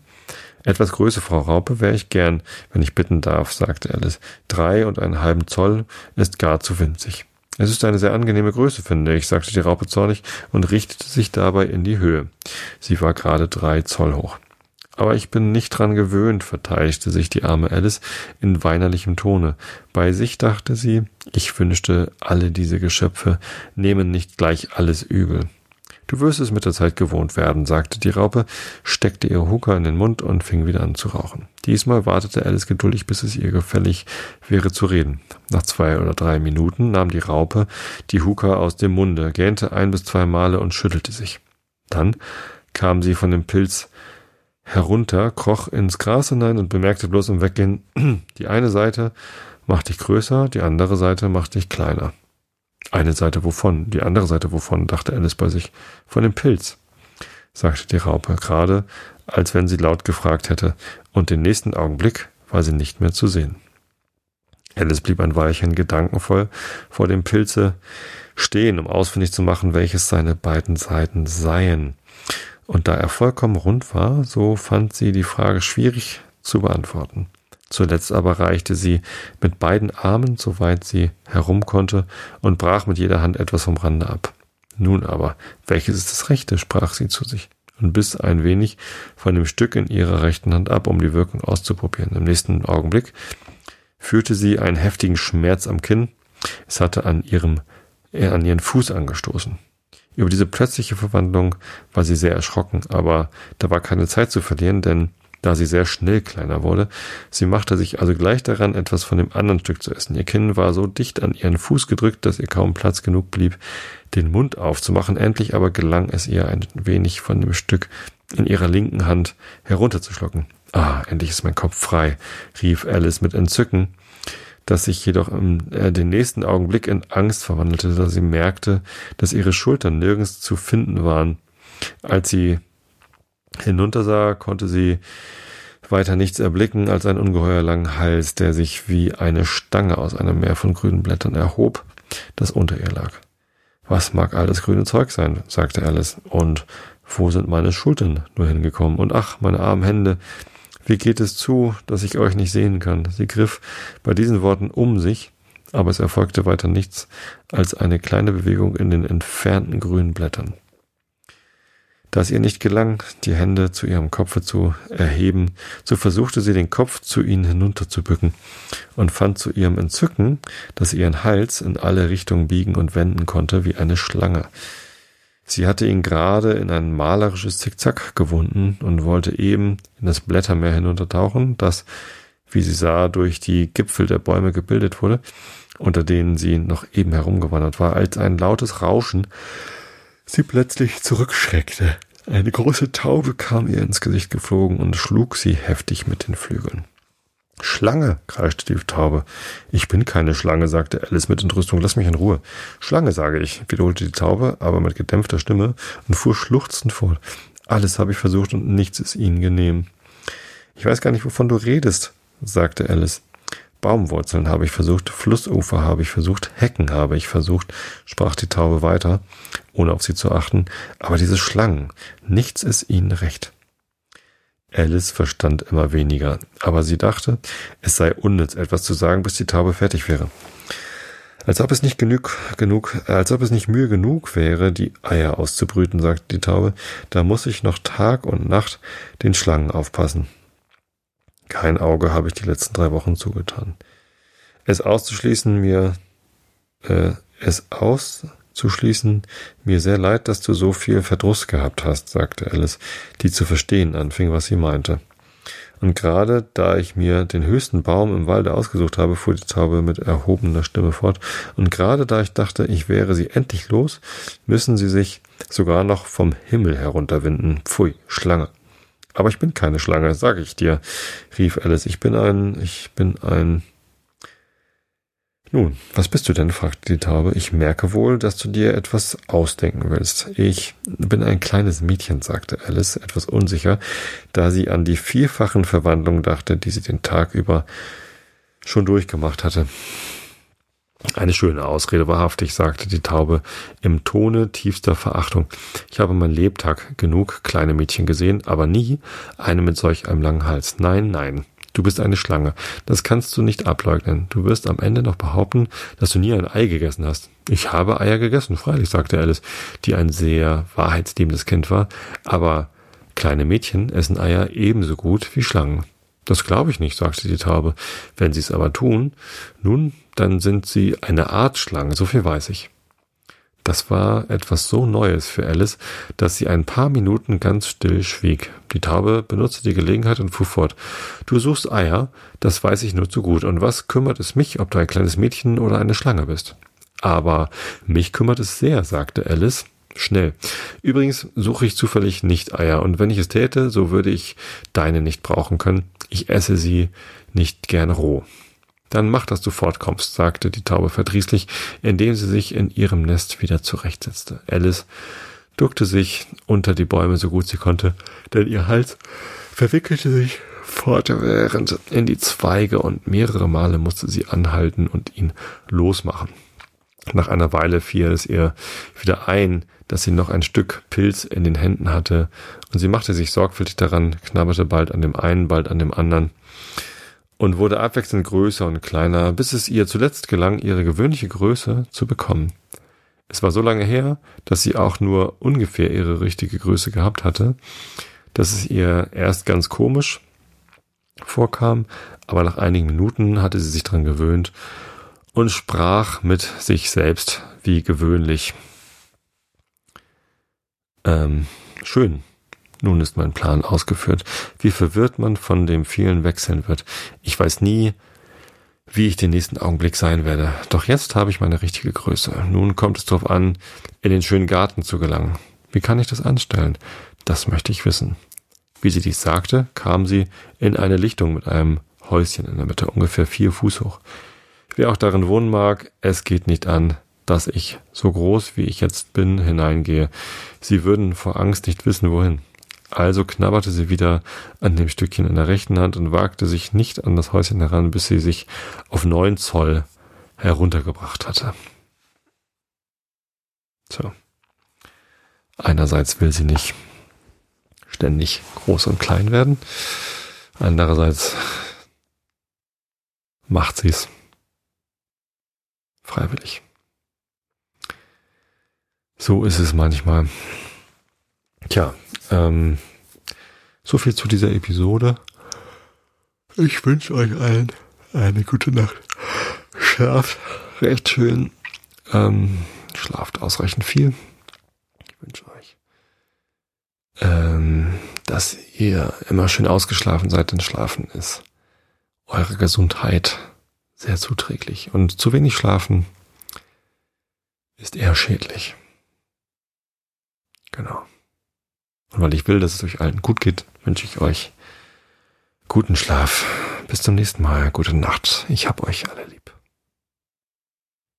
[SPEAKER 1] Etwas Größe, Frau Raupe, wäre ich gern, wenn ich bitten darf, sagte Alice. Drei und einen halben Zoll ist gar zu winzig. Es ist eine sehr angenehme Größe, finde ich, sagte die Raupe zornig und richtete sich dabei in die Höhe. Sie war gerade drei Zoll hoch. Aber ich bin nicht dran gewöhnt, verteidigte sich die arme Alice in weinerlichem Tone. Bei sich dachte sie, ich wünschte, alle diese Geschöpfe nehmen nicht gleich alles übel. Du wirst es mit der Zeit gewohnt werden, sagte die Raupe, steckte ihr Hucker in den Mund und fing wieder an zu rauchen. Diesmal wartete Alice geduldig, bis es ihr gefällig wäre zu reden. Nach zwei oder drei Minuten nahm die Raupe die Hucker aus dem Munde, gähnte ein bis zwei Male und schüttelte sich. Dann kam sie von dem Pilz herunter, kroch ins Gras hinein und bemerkte bloß im Weggehen, die eine Seite macht dich größer, die andere Seite macht dich kleiner. Eine Seite wovon? Die andere Seite wovon? dachte Alice bei sich. Von dem Pilz, sagte die Raupe, gerade als wenn sie laut gefragt hätte, und den nächsten Augenblick war sie nicht mehr zu sehen. Alice blieb ein Weilchen gedankenvoll vor dem Pilze stehen, um ausfindig zu machen, welches seine beiden Seiten seien. Und da er vollkommen rund war, so fand sie die Frage schwierig zu beantworten. Zuletzt aber reichte sie mit beiden Armen, soweit sie herum konnte, und brach mit jeder Hand etwas vom Rande ab. Nun aber, welches ist das Rechte? sprach sie zu sich und biss ein wenig von dem Stück in ihrer rechten Hand ab, um die Wirkung auszuprobieren. Im nächsten Augenblick fühlte sie einen heftigen Schmerz am Kinn Es hatte an ihrem, äh, an ihren Fuß angestoßen. Über diese plötzliche Verwandlung war sie sehr erschrocken, aber da war keine Zeit zu verlieren, denn da sie sehr schnell kleiner wurde. Sie machte sich also gleich daran, etwas von dem anderen Stück zu essen. Ihr Kinn war so dicht an ihren Fuß gedrückt, dass ihr kaum Platz genug blieb, den Mund aufzumachen. Endlich aber gelang es ihr, ein wenig von dem Stück in ihrer linken Hand herunterzuschlucken. Ah, endlich ist mein Kopf frei, rief Alice mit Entzücken, das sich jedoch im äh, den nächsten Augenblick in Angst verwandelte, da sie merkte, dass ihre Schultern nirgends zu finden waren. Als sie hinuntersah, konnte sie weiter nichts erblicken als einen ungeheuer langen Hals, der sich wie eine Stange aus einem Meer von grünen Blättern erhob, das unter ihr lag. Was mag all das grüne Zeug sein? sagte Alice. Und wo sind meine Schultern nur hingekommen? Und ach, meine armen Hände, wie geht es zu, dass ich euch nicht sehen kann? Sie griff bei diesen Worten um sich, aber es erfolgte weiter nichts als eine kleine Bewegung in den entfernten grünen Blättern. Da es ihr nicht gelang, die Hände zu ihrem Kopfe zu erheben, so versuchte sie den Kopf zu ihnen hinunterzubücken und fand zu ihrem Entzücken, dass sie ihren Hals in alle Richtungen biegen und wenden konnte wie eine Schlange. Sie hatte ihn gerade in ein malerisches Zickzack gewunden und wollte eben in das Blättermeer hinuntertauchen, das, wie sie sah, durch die Gipfel der Bäume gebildet wurde, unter denen sie noch eben herumgewandert war, als ein lautes Rauschen sie plötzlich zurückschreckte. Eine große Taube kam ihr ins Gesicht geflogen und schlug sie heftig mit den Flügeln. Schlange, kreischte die Taube. Ich bin keine Schlange, sagte Alice mit Entrüstung. Lass mich in Ruhe. Schlange, sage ich, wiederholte die Taube, aber mit gedämpfter Stimme und fuhr schluchzend fort. Alles habe ich versucht und nichts ist ihnen genehm. Ich weiß gar nicht, wovon du redest, sagte Alice. Baumwurzeln habe ich versucht, Flussufer habe ich versucht, Hecken habe ich versucht, sprach die Taube weiter, ohne auf sie zu achten, aber diese Schlangen, nichts ist ihnen recht. Alice verstand immer weniger, aber sie dachte, es sei unnütz, etwas zu sagen, bis die Taube fertig wäre. Als ob es nicht genug, genug, als ob es nicht Mühe genug wäre, die Eier auszubrüten, sagte die Taube, da muss ich noch Tag und Nacht den Schlangen aufpassen. Kein Auge habe ich die letzten drei Wochen zugetan. Es auszuschließen, mir, äh, es auszuschließen, mir sehr leid, dass du so viel Verdruss gehabt hast, sagte Alice, die zu verstehen anfing, was sie meinte. Und gerade da ich mir den höchsten Baum im Walde ausgesucht habe, fuhr die Taube mit erhobener Stimme fort, und gerade da ich dachte, ich wäre sie endlich los, müssen sie sich sogar noch vom Himmel herunterwinden. Pfui, Schlange. Aber ich bin keine Schlange, sage ich dir, rief Alice. Ich bin ein, ich bin ein. Nun, was bist du denn? fragte die Taube. Ich merke wohl, dass du dir etwas ausdenken willst. Ich bin ein kleines Mädchen, sagte Alice, etwas unsicher, da sie an die vierfachen Verwandlungen dachte, die sie den Tag über schon durchgemacht hatte. Eine schöne Ausrede, wahrhaftig, sagte die Taube im Tone tiefster Verachtung. Ich habe mein Lebtag genug kleine Mädchen gesehen, aber nie eine mit solch einem langen Hals. Nein, nein. Du bist eine Schlange. Das kannst du nicht ableugnen. Du wirst am Ende noch behaupten, dass du nie ein Ei gegessen hast. Ich habe Eier gegessen, freilich, sagte Alice, die ein sehr wahrheitsliebendes Kind war. Aber kleine Mädchen essen Eier ebenso gut wie Schlangen. Das glaube ich nicht, sagte die Taube. Wenn sie es aber tun, nun, dann sind sie eine Art Schlange, so viel weiß ich. Das war etwas so Neues für Alice, dass sie ein paar Minuten ganz still schwieg. Die Taube benutzte die Gelegenheit und fuhr fort. Du suchst Eier, das weiß ich nur zu gut. Und was kümmert es mich, ob du ein kleines Mädchen oder eine Schlange bist? Aber mich kümmert es sehr, sagte Alice. Schnell. Übrigens suche ich zufällig nicht Eier, und wenn ich es täte, so würde ich deine nicht brauchen können. Ich esse sie nicht gern roh. Dann mach, dass du fortkommst, sagte die Taube verdrießlich, indem sie sich in ihrem Nest wieder zurechtsetzte. Alice duckte sich unter die Bäume so gut sie konnte, denn ihr Hals verwickelte sich fortwährend in die Zweige und mehrere Male musste sie anhalten und ihn losmachen. Nach einer Weile fiel es ihr wieder ein, dass sie noch ein Stück Pilz in den Händen hatte, und sie machte sich sorgfältig daran, knabberte bald an dem einen, bald an dem anderen und wurde abwechselnd größer und kleiner, bis es ihr zuletzt gelang, ihre gewöhnliche Größe zu bekommen. Es war so lange her, dass sie auch nur ungefähr ihre richtige Größe gehabt hatte, dass es ihr erst ganz komisch vorkam, aber nach einigen Minuten hatte sie sich daran gewöhnt und sprach mit sich selbst wie gewöhnlich. Ähm, schön. Nun ist mein Plan ausgeführt. Wie verwirrt man von dem vielen wechseln wird. Ich weiß nie, wie ich den nächsten Augenblick sein werde. Doch jetzt habe ich meine richtige Größe. Nun kommt es darauf an, in den schönen Garten zu gelangen. Wie kann ich das anstellen? Das möchte ich wissen. Wie sie dies sagte, kam sie in eine Lichtung mit einem Häuschen in der Mitte, ungefähr vier Fuß hoch. Wer auch darin wohnen mag, es geht nicht an, dass ich, so groß wie ich jetzt bin, hineingehe. Sie würden vor Angst nicht wissen, wohin. Also knabberte sie wieder an dem Stückchen in der rechten Hand und wagte sich nicht an das Häuschen heran, bis sie sich auf neun Zoll heruntergebracht hatte. So. Einerseits will sie nicht ständig groß und klein werden. Andererseits macht sie es freiwillig. So ist es manchmal. Tja, ähm, so viel zu dieser Episode. Ich wünsche euch allen eine gute Nacht. Schlaft recht schön. Ähm, schlaft ausreichend viel. Ich wünsche euch, ähm, dass ihr immer schön ausgeschlafen seid, denn Schlafen ist eure Gesundheit sehr zuträglich. Und zu wenig Schlafen ist eher schädlich. Genau. Und weil ich will, dass es euch allen gut geht, wünsche ich euch guten Schlaf. Bis zum nächsten Mal. Gute Nacht. Ich hab euch alle lieb.